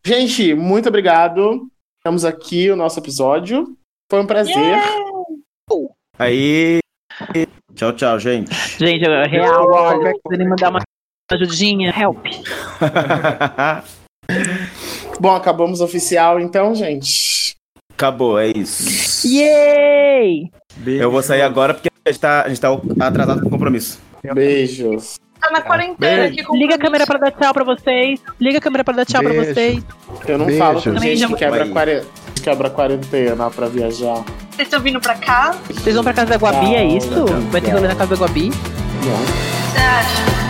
gente, muito obrigado. Estamos aqui o nosso episódio. Foi um prazer. Yeah! Aí. Tchau, tchau, gente. Gente, é real, olha, ele mandar uma ajudinha, help. Bom, acabamos oficial então, gente. Acabou, é isso. Yay! Eu vou sair agora porque a gente tá, a gente tá atrasado com compromisso. Beijos. Tá na quarentena aqui com Liga a câmera pra dar tchau pra vocês. Liga a câmera pra dar tchau pra Beijo. vocês. Eu não Beijo. falo com gente que quebra, quare... quebra quarentena pra viajar. Vocês estão vindo pra cá? Vocês vão pra casa da Guabi, é isso? Vai ter rolê na casa da Guabi? Não. Você acha?